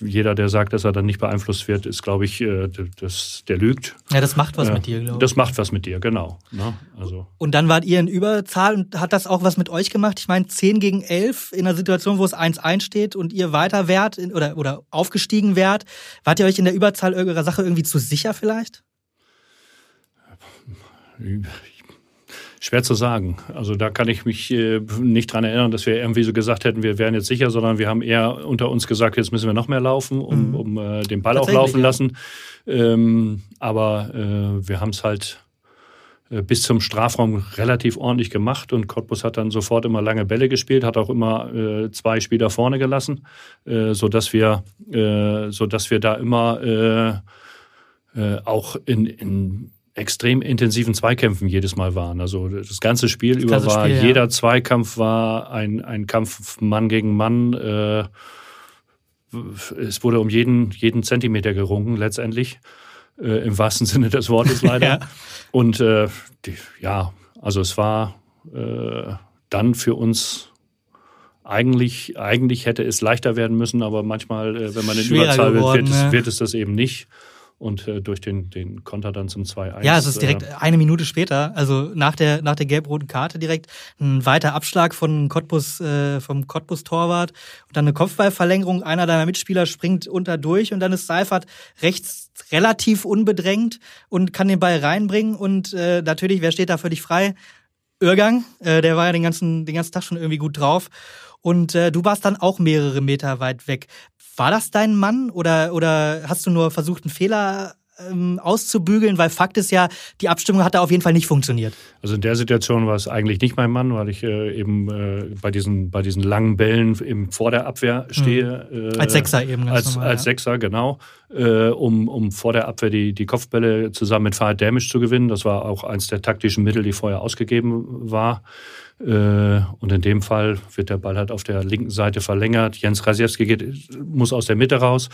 jeder, der sagt, dass er dann nicht beeinflusst wird, ist, glaube ich, äh, das, der lügt. Ja, das macht was mit dir, glaube ich. Das macht was mit dir, genau. Ne? Also. Und dann wart ihr in Überzahl und hat das auch was mit euch gemacht? Ich meine, 10 gegen 11 in einer Situation, wo es 1-1 steht und ihr weiter wärt oder, oder aufgestiegen wärt. Wart ihr euch in der Überzahl eurer Sache irgendwie zu sicher vielleicht? Schwer zu sagen. Also da kann ich mich äh, nicht dran erinnern, dass wir irgendwie so gesagt hätten, wir wären jetzt sicher, sondern wir haben eher unter uns gesagt, jetzt müssen wir noch mehr laufen, um, mhm. um äh, den Ball auch laufen ja. lassen. Ähm, aber äh, wir haben es halt bis zum Strafraum relativ ordentlich gemacht und Cottbus hat dann sofort immer lange Bälle gespielt, hat auch immer äh, zwei Spieler vorne gelassen, äh, so dass wir, äh, so dass wir da immer äh, äh, auch in, in extrem intensiven Zweikämpfen jedes Mal waren. Also das ganze Spiel das über war Spiel, ja. jeder Zweikampf war ein, ein Kampf Mann gegen Mann. Äh, es wurde um jeden, jeden Zentimeter gerungen letztendlich äh, im wahrsten Sinne des Wortes leider. ja. Und äh, die, ja, also es war äh, dann für uns eigentlich, eigentlich hätte es leichter werden müssen, aber manchmal, äh, wenn man in Überzahl geworden, wird, wird, es, wird es das eben nicht und äh, durch den, den Konter dann zum 2-1. Ja, es ist direkt äh, eine Minute später, also nach der, nach der gelb-roten Karte direkt ein weiter Abschlag von Cottbus, äh, vom Cottbus-Torwart und dann eine Kopfballverlängerung. Einer deiner Mitspieler springt unter durch und dann ist Seifert rechts relativ unbedrängt und kann den Ball reinbringen und äh, natürlich, wer steht da völlig frei? Irrgang, äh, der war ja den ganzen, den ganzen Tag schon irgendwie gut drauf. Und äh, du warst dann auch mehrere Meter weit weg. War das dein Mann oder, oder hast du nur versucht, einen Fehler ähm, auszubügeln? Weil Fakt ist ja, die Abstimmung hat da auf jeden Fall nicht funktioniert. Also in der Situation war es eigentlich nicht mein Mann, weil ich äh, eben äh, bei, diesen, bei diesen langen Bällen eben vor der Abwehr stehe. Mhm. als Sechser eben. Ganz als, normal, als ja. Sechser, genau. Äh, um, um vor der Abwehr die, die Kopfbälle zusammen mit Fahad Dämisch zu gewinnen. Das war auch eins der taktischen Mittel, die vorher ausgegeben war. Äh, und in dem Fall wird der Ball halt auf der linken Seite verlängert. Jens Rasiewski geht, muss aus der Mitte raus.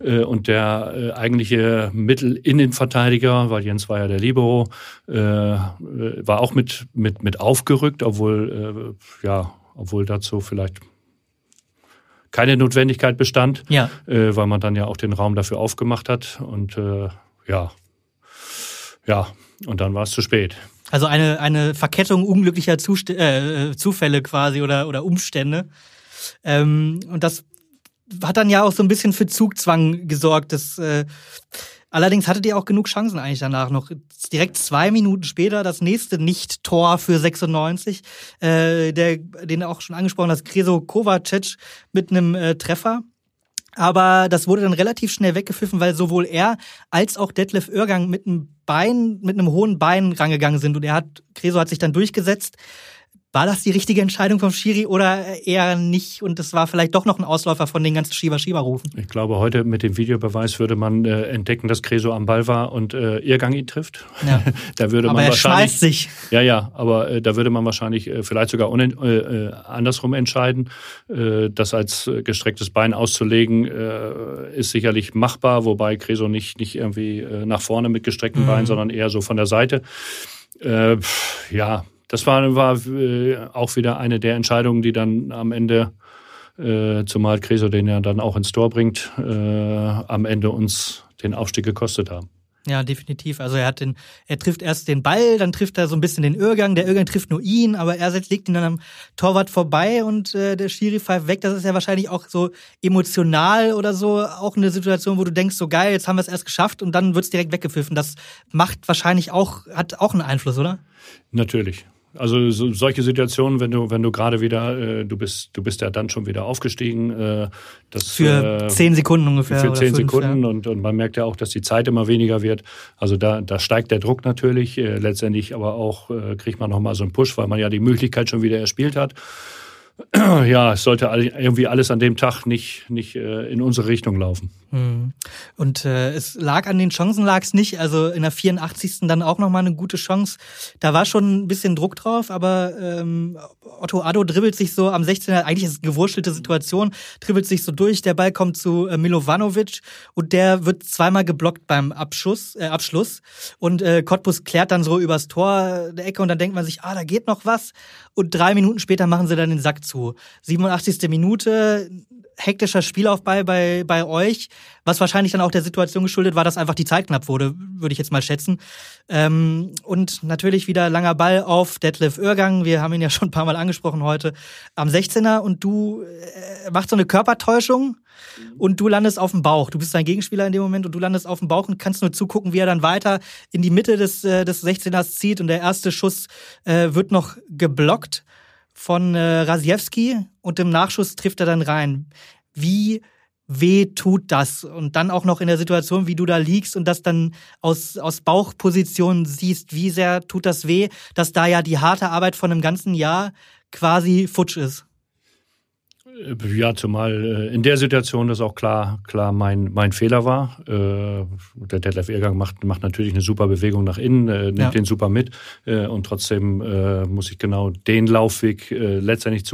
Äh, und der äh, eigentliche Mittelinnenverteidiger, weil Jens war ja der Libero, war auch mit, mit, mit aufgerückt, obwohl, ja, obwohl dazu vielleicht keine Notwendigkeit bestand, ja. weil man dann ja auch den Raum dafür aufgemacht hat. Und ja, ja, und dann war es zu spät. Also eine, eine Verkettung unglücklicher Zust äh, Zufälle quasi oder, oder Umstände. Ähm, und das hat dann ja auch so ein bisschen für Zugzwang gesorgt. Das, äh, allerdings hattet ihr auch genug Chancen eigentlich danach noch. Direkt zwei Minuten später das nächste Nicht-Tor für 96, äh, der, den auch schon angesprochen hast, Kreso Kovacic mit einem äh, Treffer. Aber das wurde dann relativ schnell weggepfiffen, weil sowohl er als auch Detlef Oergang mit einem Bein, mit einem hohen Bein rangegangen sind. Und er hat, Creso hat sich dann durchgesetzt. War das die richtige Entscheidung vom Schiri oder eher nicht? Und das war vielleicht doch noch ein Ausläufer von den ganzen Schieber-Schieber-Rufen. Ich glaube, heute mit dem Videobeweis würde man äh, entdecken, dass Creso am Ball war und äh, Irrgang ihn trifft. Ja. da würde aber man er wahrscheinlich, schmeißt sich. Ja, ja, aber äh, da würde man wahrscheinlich äh, vielleicht sogar äh, äh, andersrum entscheiden. Äh, das als gestrecktes Bein auszulegen, ist sicherlich machbar, wobei Creso nicht, nicht irgendwie nach vorne mit gestrecktem mhm. Bein, sondern eher so von der Seite. Ja, das war, war äh, auch wieder eine der Entscheidungen, die dann am Ende, äh, zumal Kreso den ja dann auch ins Tor bringt, äh, am Ende uns den Aufstieg gekostet haben. Ja, definitiv. Also er hat den, er trifft erst den Ball, dann trifft er so ein bisschen den Irrgang. Der Irrgang trifft nur ihn, aber er legt ihn dann am Torwart vorbei und äh, der Schiri pfeift weg. Das ist ja wahrscheinlich auch so emotional oder so auch eine Situation, wo du denkst, so geil, jetzt haben wir es erst geschafft und dann wird es direkt weggepfiffen. Das macht wahrscheinlich auch, hat auch einen Einfluss, oder? Natürlich. Also so, solche Situationen, wenn du, wenn du gerade wieder, äh, du bist, du bist ja dann schon wieder aufgestiegen. Äh, das, für äh, zehn Sekunden ungefähr. Für zehn fünf, Sekunden ja. und, und man merkt ja auch, dass die Zeit immer weniger wird. Also da, da steigt der Druck natürlich, äh, letztendlich aber auch äh, kriegt man nochmal so einen Push, weil man ja die Möglichkeit schon wieder erspielt hat. ja, es sollte irgendwie alles an dem Tag nicht, nicht äh, in unsere Richtung laufen. Hm. Und äh, es lag an den Chancen, lag es nicht. Also in der 84. dann auch nochmal eine gute Chance. Da war schon ein bisschen Druck drauf, aber ähm, Otto Addo dribbelt sich so am 16er, eigentlich ist es eine gewurschelte Situation, dribbelt sich so durch, der Ball kommt zu äh, Milovanovic und der wird zweimal geblockt beim Abschuss, äh, Abschluss. Und äh, Cottbus klärt dann so übers Tor der Ecke und dann denkt man sich, ah, da geht noch was. Und drei Minuten später machen sie dann den Sack zu. 87. Minute, hektischer Spielaufbau bei, bei euch, was wahrscheinlich dann auch der Situation geschuldet war, dass einfach die Zeit knapp wurde, würde ich jetzt mal schätzen. Ähm, und natürlich wieder langer Ball auf Detlef Oergang. Wir haben ihn ja schon ein paar Mal angesprochen heute am 16er und du äh, machst so eine Körpertäuschung und du landest auf dem Bauch. Du bist sein Gegenspieler in dem Moment und du landest auf dem Bauch und kannst nur zugucken, wie er dann weiter in die Mitte des, äh, des 16ers zieht und der erste Schuss äh, wird noch geblockt von äh, Rasiewski und im Nachschuss trifft er dann rein. Wie weh tut das? Und dann auch noch in der Situation, wie du da liegst und das dann aus, aus Bauchposition siehst, wie sehr tut das weh, dass da ja die harte Arbeit von einem ganzen Jahr quasi futsch ist? Ja, zumal äh, in der Situation das auch klar, klar mein, mein Fehler war. Äh, der Detlef Ehrgang macht, macht natürlich eine super Bewegung nach innen, äh, nimmt ja. den super mit und trotzdem muss ich genau den Laufweg letztendlich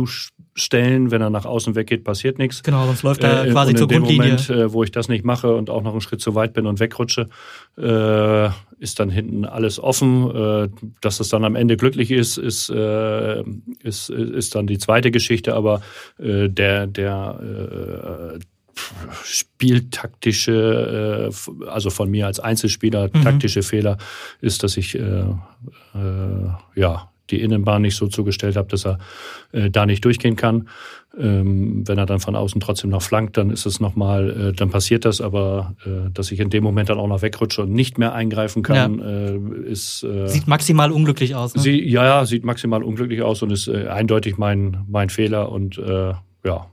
zustellen. Wenn er nach außen weggeht, passiert nichts. Genau, sonst läuft er quasi und in zur dem Grundlinie. Moment, wo ich das nicht mache und auch noch einen Schritt zu weit bin und wegrutsche, ist dann hinten alles offen. Dass es dann am Ende glücklich ist, ist, ist, ist dann die zweite Geschichte, aber der, der äh, spieltaktische, äh, also von mir als Einzelspieler mhm. taktische Fehler ist, dass ich äh, äh, ja die Innenbahn nicht so zugestellt habe, dass er äh, da nicht durchgehen kann. Ähm, wenn er dann von außen trotzdem noch flankt, dann ist es nochmal, äh, dann passiert das, aber äh, dass ich in dem Moment dann auch noch wegrutsche und nicht mehr eingreifen kann, ja. äh, ist. Äh, sieht maximal unglücklich aus. Ne? Sie, ja, ja, sieht maximal unglücklich aus und ist äh, eindeutig mein, mein Fehler und ja,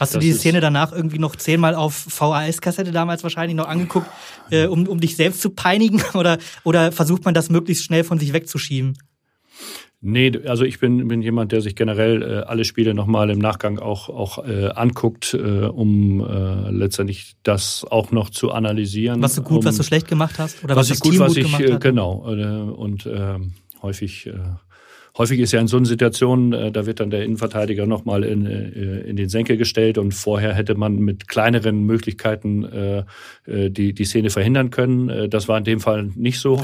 Hast du die Szene danach irgendwie noch zehnmal auf VHS-Kassette damals wahrscheinlich noch angeguckt, äh, um, um dich selbst zu peinigen? Oder, oder versucht man das möglichst schnell von sich wegzuschieben? Nee, also ich bin, bin jemand, der sich generell äh, alle Spiele nochmal im Nachgang auch, auch äh, anguckt, äh, um äh, letztendlich das auch noch zu analysieren. Was du gut, um, was du schlecht gemacht hast? Oder was, was ich gut, Team was gut ich, äh, genau. Äh, und äh, häufig äh, häufig ist ja in so einer Situation, äh, da wird dann der Innenverteidiger nochmal in, äh, in den Senkel gestellt und vorher hätte man mit kleineren Möglichkeiten äh, die, die Szene verhindern können. Das war in dem Fall nicht so.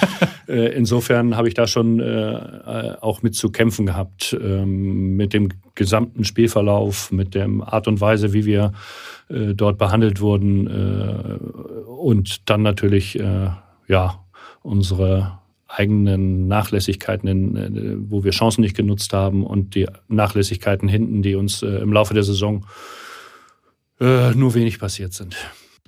Insofern habe ich da schon auch mit zu kämpfen gehabt, ähm, mit dem gesamten Spielverlauf, mit der Art und Weise, wie wir dort behandelt wurden und dann natürlich ja unsere eigenen Nachlässigkeiten, äh, wo wir Chancen nicht genutzt haben und die Nachlässigkeiten hinten, die uns äh, im Laufe der Saison äh, nur wenig passiert sind.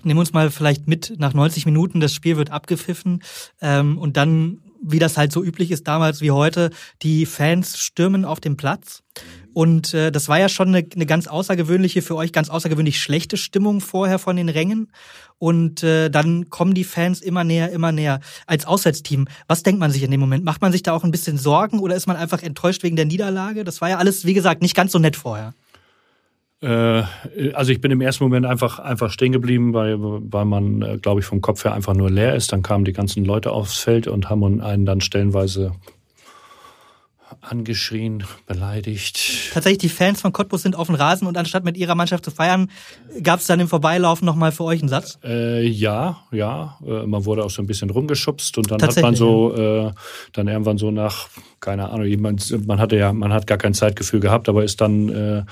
Nehmen wir uns mal vielleicht mit nach 90 Minuten, das Spiel wird abgepfiffen ähm, und dann, wie das halt so üblich ist damals wie heute, die Fans stürmen auf den Platz. Und äh, das war ja schon eine, eine ganz außergewöhnliche, für euch ganz außergewöhnlich schlechte Stimmung vorher von den Rängen. Und äh, dann kommen die Fans immer näher, immer näher. Als Auswärtsteam, was denkt man sich in dem Moment? Macht man sich da auch ein bisschen Sorgen oder ist man einfach enttäuscht wegen der Niederlage? Das war ja alles, wie gesagt, nicht ganz so nett vorher. Äh, also ich bin im ersten Moment einfach einfach stehen geblieben, weil weil man, äh, glaube ich, vom Kopf her einfach nur leer ist. Dann kamen die ganzen Leute aufs Feld und haben einen dann stellenweise angeschrien, beleidigt. Tatsächlich, die Fans von Cottbus sind auf dem Rasen und anstatt mit ihrer Mannschaft zu feiern, gab es dann im Vorbeilaufen nochmal für euch einen Satz? Äh, ja, ja. Äh, man wurde auch so ein bisschen rumgeschubst und dann hat man so, äh, dann irgendwann so nach, keine Ahnung, jemand, man hatte ja, man hat gar kein Zeitgefühl gehabt, aber ist dann äh,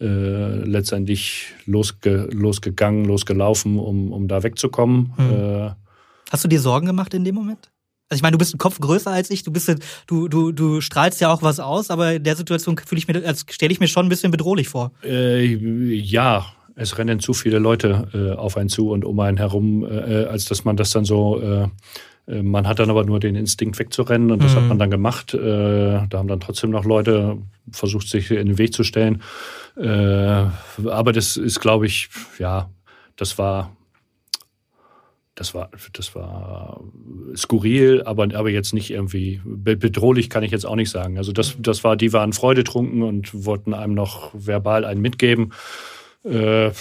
äh, letztendlich losge, losgegangen, losgelaufen, um, um da wegzukommen. Hm. Hast du dir Sorgen gemacht in dem Moment? Also ich meine, du bist ein Kopf größer als ich, du bist du du du strahlst ja auch was aus, aber in der Situation fühle ich mir als stelle ich mir schon ein bisschen bedrohlich vor. Äh, ja, es rennen zu viele Leute äh, auf einen zu und um einen herum, äh, als dass man das dann so äh, äh, man hat dann aber nur den Instinkt wegzurennen und das mhm. hat man dann gemacht. Äh, da haben dann trotzdem noch Leute versucht, sich in den Weg zu stellen. aber das ist, glaube ich, ja, das war das war, das war skurril, aber, aber jetzt nicht irgendwie bedrohlich, kann ich jetzt auch nicht sagen. Also das, das war, die waren freudetrunken und wollten einem noch verbal einen mitgeben. Äh, ja.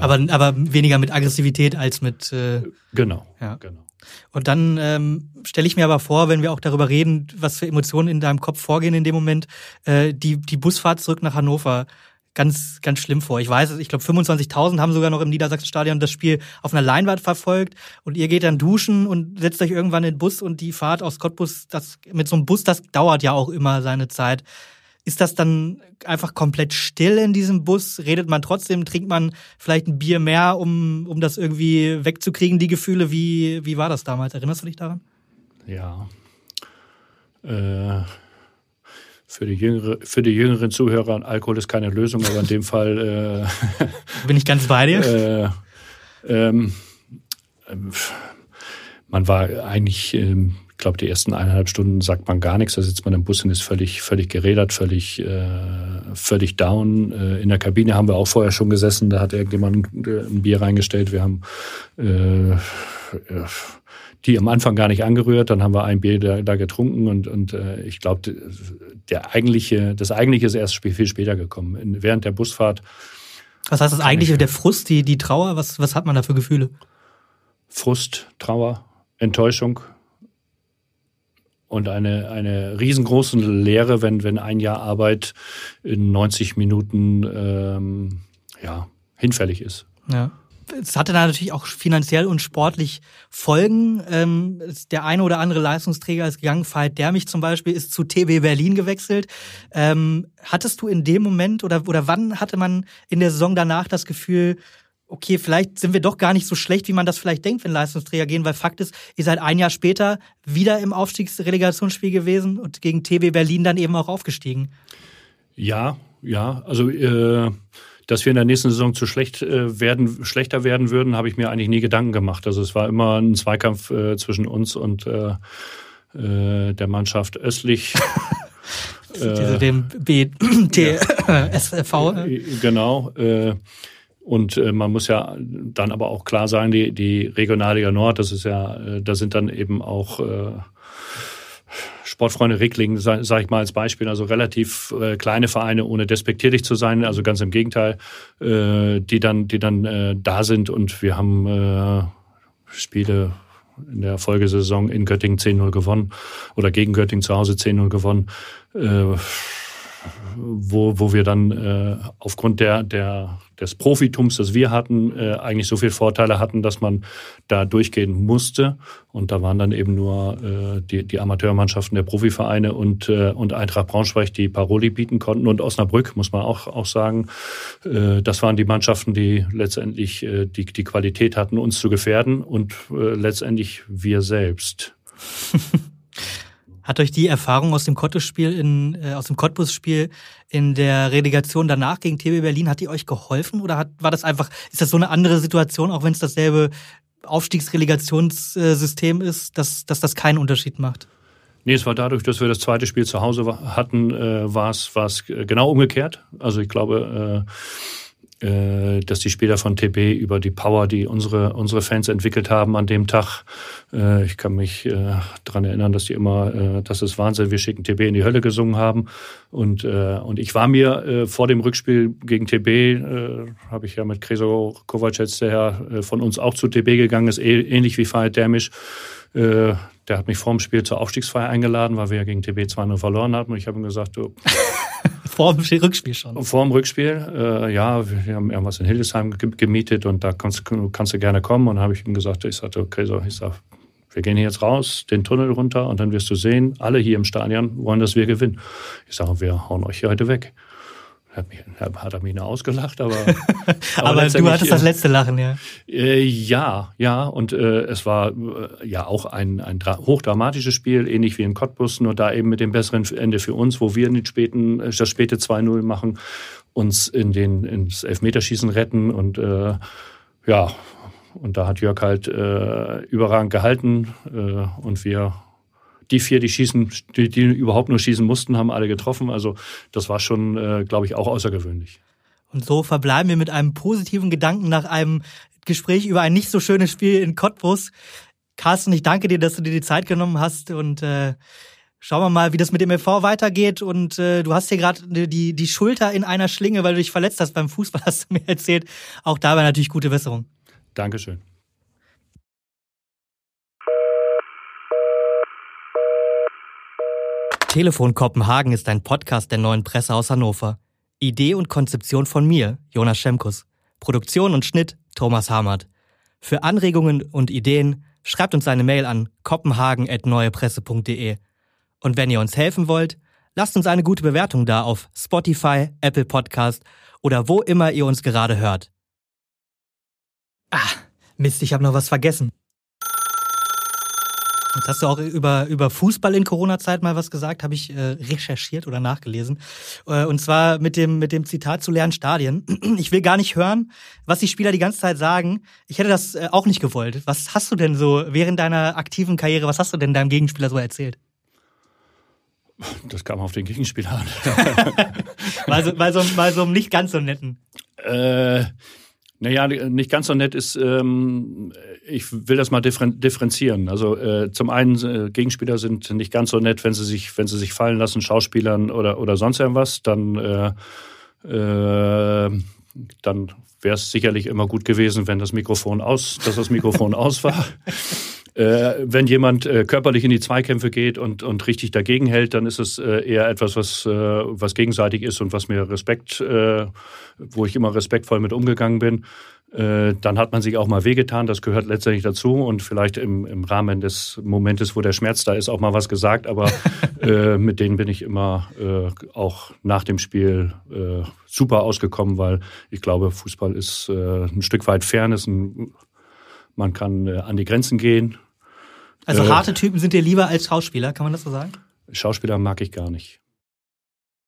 aber, aber weniger mit Aggressivität als mit. Äh, genau. Ja. genau. Und dann ähm, stelle ich mir aber vor, wenn wir auch darüber reden, was für Emotionen in deinem Kopf vorgehen in dem Moment, äh, die, die Busfahrt zurück nach Hannover ganz, ganz schlimm vor. Ich weiß, ich glaube 25.000 haben sogar noch im Niedersachsenstadion das Spiel auf einer Leinwand verfolgt und ihr geht dann duschen und setzt euch irgendwann in den Bus und die Fahrt aus Cottbus, das mit so einem Bus, das dauert ja auch immer seine Zeit. Ist das dann einfach komplett still in diesem Bus? Redet man trotzdem? Trinkt man vielleicht ein Bier mehr, um, um das irgendwie wegzukriegen, die Gefühle? Wie, wie war das damals? Erinnerst du dich daran? Ja. Äh, für die, jüngere, für die jüngeren Zuhörer, Alkohol ist keine Lösung, aber in dem Fall äh, bin ich ganz bei dir. Äh, ähm, man war eigentlich, ähm, ich glaube, die ersten eineinhalb Stunden sagt man gar nichts. Da sitzt man im Bus und ist völlig, völlig gerädert, völlig, äh, völlig down. Äh, in der Kabine haben wir auch vorher schon gesessen. Da hat irgendjemand ein Bier reingestellt. Wir haben äh, die am Anfang gar nicht angerührt. Dann haben wir ein Bier da, da getrunken und, und äh, ich glaube, der eigentliche, das eigentliche ist erst viel später gekommen. In, während der Busfahrt. Was heißt das eigentliche? Der Frust, die, die Trauer? Was, was hat man da für Gefühle? Frust, Trauer, Enttäuschung und eine, eine riesengroße Lehre, wenn, wenn ein Jahr Arbeit in 90 Minuten ähm, ja, hinfällig ist. Ja es hatte da natürlich auch finanziell und sportlich Folgen. Ähm, der eine oder andere Leistungsträger ist gegangen. Veit Dermich zum Beispiel ist zu TB Berlin gewechselt. Ähm, hattest du in dem Moment oder, oder wann hatte man in der Saison danach das Gefühl, okay, vielleicht sind wir doch gar nicht so schlecht, wie man das vielleicht denkt, wenn Leistungsträger gehen, weil Fakt ist, ihr seid ein Jahr später wieder im Aufstiegsrelegationsspiel gewesen und gegen TB Berlin dann eben auch aufgestiegen. Ja, ja, also äh, dass wir in der nächsten Saison zu schlecht äh, werden, schlechter werden würden, habe ich mir eigentlich nie Gedanken gemacht. Also es war immer ein Zweikampf äh, zwischen uns und äh, äh, der Mannschaft östlich. Äh, dem BTSV. Ja. Genau. Äh, und man muss ja dann aber auch klar sagen, die, die Regionalliga Nord, das ist ja, da sind dann eben auch Sportfreunde Rickling, sage sag ich mal als Beispiel, also relativ äh, kleine Vereine, ohne despektierlich zu sein, also ganz im Gegenteil, äh, die dann, die dann äh, da sind und wir haben äh, Spiele in der Folgesaison in Göttingen 10-0 gewonnen oder gegen Göttingen zu Hause 10-0 gewonnen. Äh, wo, wo wir dann äh, aufgrund der, der, des Profitums, das wir hatten, äh, eigentlich so viele Vorteile hatten, dass man da durchgehen musste. Und da waren dann eben nur äh, die, die Amateurmannschaften der Profivereine und, äh, und Eintracht Braunschweig, die Paroli bieten konnten. Und Osnabrück, muss man auch, auch sagen. Äh, das waren die Mannschaften, die letztendlich äh, die, die Qualität hatten, uns zu gefährden und äh, letztendlich wir selbst. Hat euch die Erfahrung aus dem Cottbus-Spiel in, äh, aus dem Cottbus-Spiel in der Relegation danach gegen TB Berlin, hat die euch geholfen oder hat, war das einfach, ist das so eine andere Situation, auch wenn es dasselbe Aufstiegsrelegationssystem ist, dass, dass das keinen Unterschied macht? Nee, es war dadurch, dass wir das zweite Spiel zu Hause hatten, äh, war es genau umgekehrt. Also ich glaube, äh, äh, dass die Spieler von TB über die Power, die unsere, unsere Fans entwickelt haben an dem Tag, äh, ich kann mich äh, daran erinnern, dass die immer, äh, das ist Wahnsinn, wir schicken TB in die Hölle gesungen haben. Und, äh, und ich war mir äh, vor dem Rückspiel gegen TB, äh, habe ich ja mit Kreso Kovac, der äh, von uns auch zu TB gegangen ist, ähnlich wie Fahid Dermisch. Äh, der hat mich vor dem Spiel zur Aufstiegsfeier eingeladen, weil wir ja gegen TB 2-0 verloren hatten. Und ich habe ihm gesagt, du. vor dem Rückspiel schon. Vor dem Rückspiel, äh, ja, wir haben irgendwas in Hildesheim gemietet und da kannst, kannst du gerne kommen. Und dann habe ich ihm gesagt, ich sagte, okay, so, ich sag, wir gehen jetzt raus, den Tunnel runter und dann wirst du sehen, alle hier im Stadion wollen, dass wir gewinnen. Ich sage, wir hauen euch hier heute weg. Hat, mich, hat er mich nur ausgelacht, aber. aber, aber du hattest das letzte Lachen, ja. Äh, ja, ja. Und äh, es war äh, ja auch ein, ein hochdramatisches Spiel, ähnlich wie in Cottbus, nur da eben mit dem besseren Ende für uns, wo wir in den späten, äh, das späte 2-0 machen, uns in den, ins Elfmeterschießen retten und äh, ja. Und da hat Jörg halt äh, überragend gehalten äh, und wir die vier, die schießen, die, die überhaupt nur schießen mussten, haben alle getroffen. Also das war schon, äh, glaube ich, auch außergewöhnlich. Und so verbleiben wir mit einem positiven Gedanken nach einem Gespräch über ein nicht so schönes Spiel in Cottbus. Carsten, ich danke dir, dass du dir die Zeit genommen hast und äh, schauen wir mal, wie das mit dem EV weitergeht. Und äh, du hast hier gerade die, die Schulter in einer Schlinge, weil du dich verletzt hast beim Fußball, hast du mir erzählt. Auch dabei natürlich gute Besserung. Dankeschön. Telefon Kopenhagen ist ein Podcast der neuen Presse aus Hannover. Idee und Konzeption von mir, Jonas Schemkus. Produktion und Schnitt, Thomas Hamert. Für Anregungen und Ideen schreibt uns eine Mail an kopenhagen.neuepresse.de. Und wenn ihr uns helfen wollt, lasst uns eine gute Bewertung da auf Spotify, Apple Podcast oder wo immer ihr uns gerade hört. Ah, Mist, ich habe noch was vergessen. Jetzt hast du auch über, über Fußball in Corona-Zeit mal was gesagt, habe ich äh, recherchiert oder nachgelesen. Äh, und zwar mit dem, mit dem Zitat zu leeren Stadien. Ich will gar nicht hören, was die Spieler die ganze Zeit sagen. Ich hätte das äh, auch nicht gewollt. Was hast du denn so während deiner aktiven Karriere, was hast du denn deinem Gegenspieler so erzählt? Das kam auf den Gegenspieler an. mal, so, mal, so, mal so nicht ganz so netten. Äh, naja, nicht ganz so nett ist, ähm, ich will das mal differenzieren. Also äh, zum einen, äh, Gegenspieler sind nicht ganz so nett, wenn sie sich, wenn sie sich fallen lassen, Schauspielern oder, oder sonst irgendwas, dann, äh, äh, dann wäre es sicherlich immer gut gewesen, wenn das Mikrofon aus, dass das Mikrofon aus war. Äh, wenn jemand äh, körperlich in die Zweikämpfe geht und, und richtig dagegen hält, dann ist es äh, eher etwas, was, äh, was gegenseitig ist und was mir Respekt, äh, wo ich immer respektvoll mit umgegangen bin. Äh, dann hat man sich auch mal wehgetan, das gehört letztendlich dazu und vielleicht im, im Rahmen des Momentes, wo der Schmerz da ist, auch mal was gesagt, aber mit denen bin ich immer auch nach dem Spiel super ausgekommen, weil ich glaube, Fußball ist ein Stück weit Fairness, ein man kann äh, an die Grenzen gehen. Also äh, harte Typen sind dir lieber als Schauspieler, kann man das so sagen? Schauspieler mag ich gar nicht.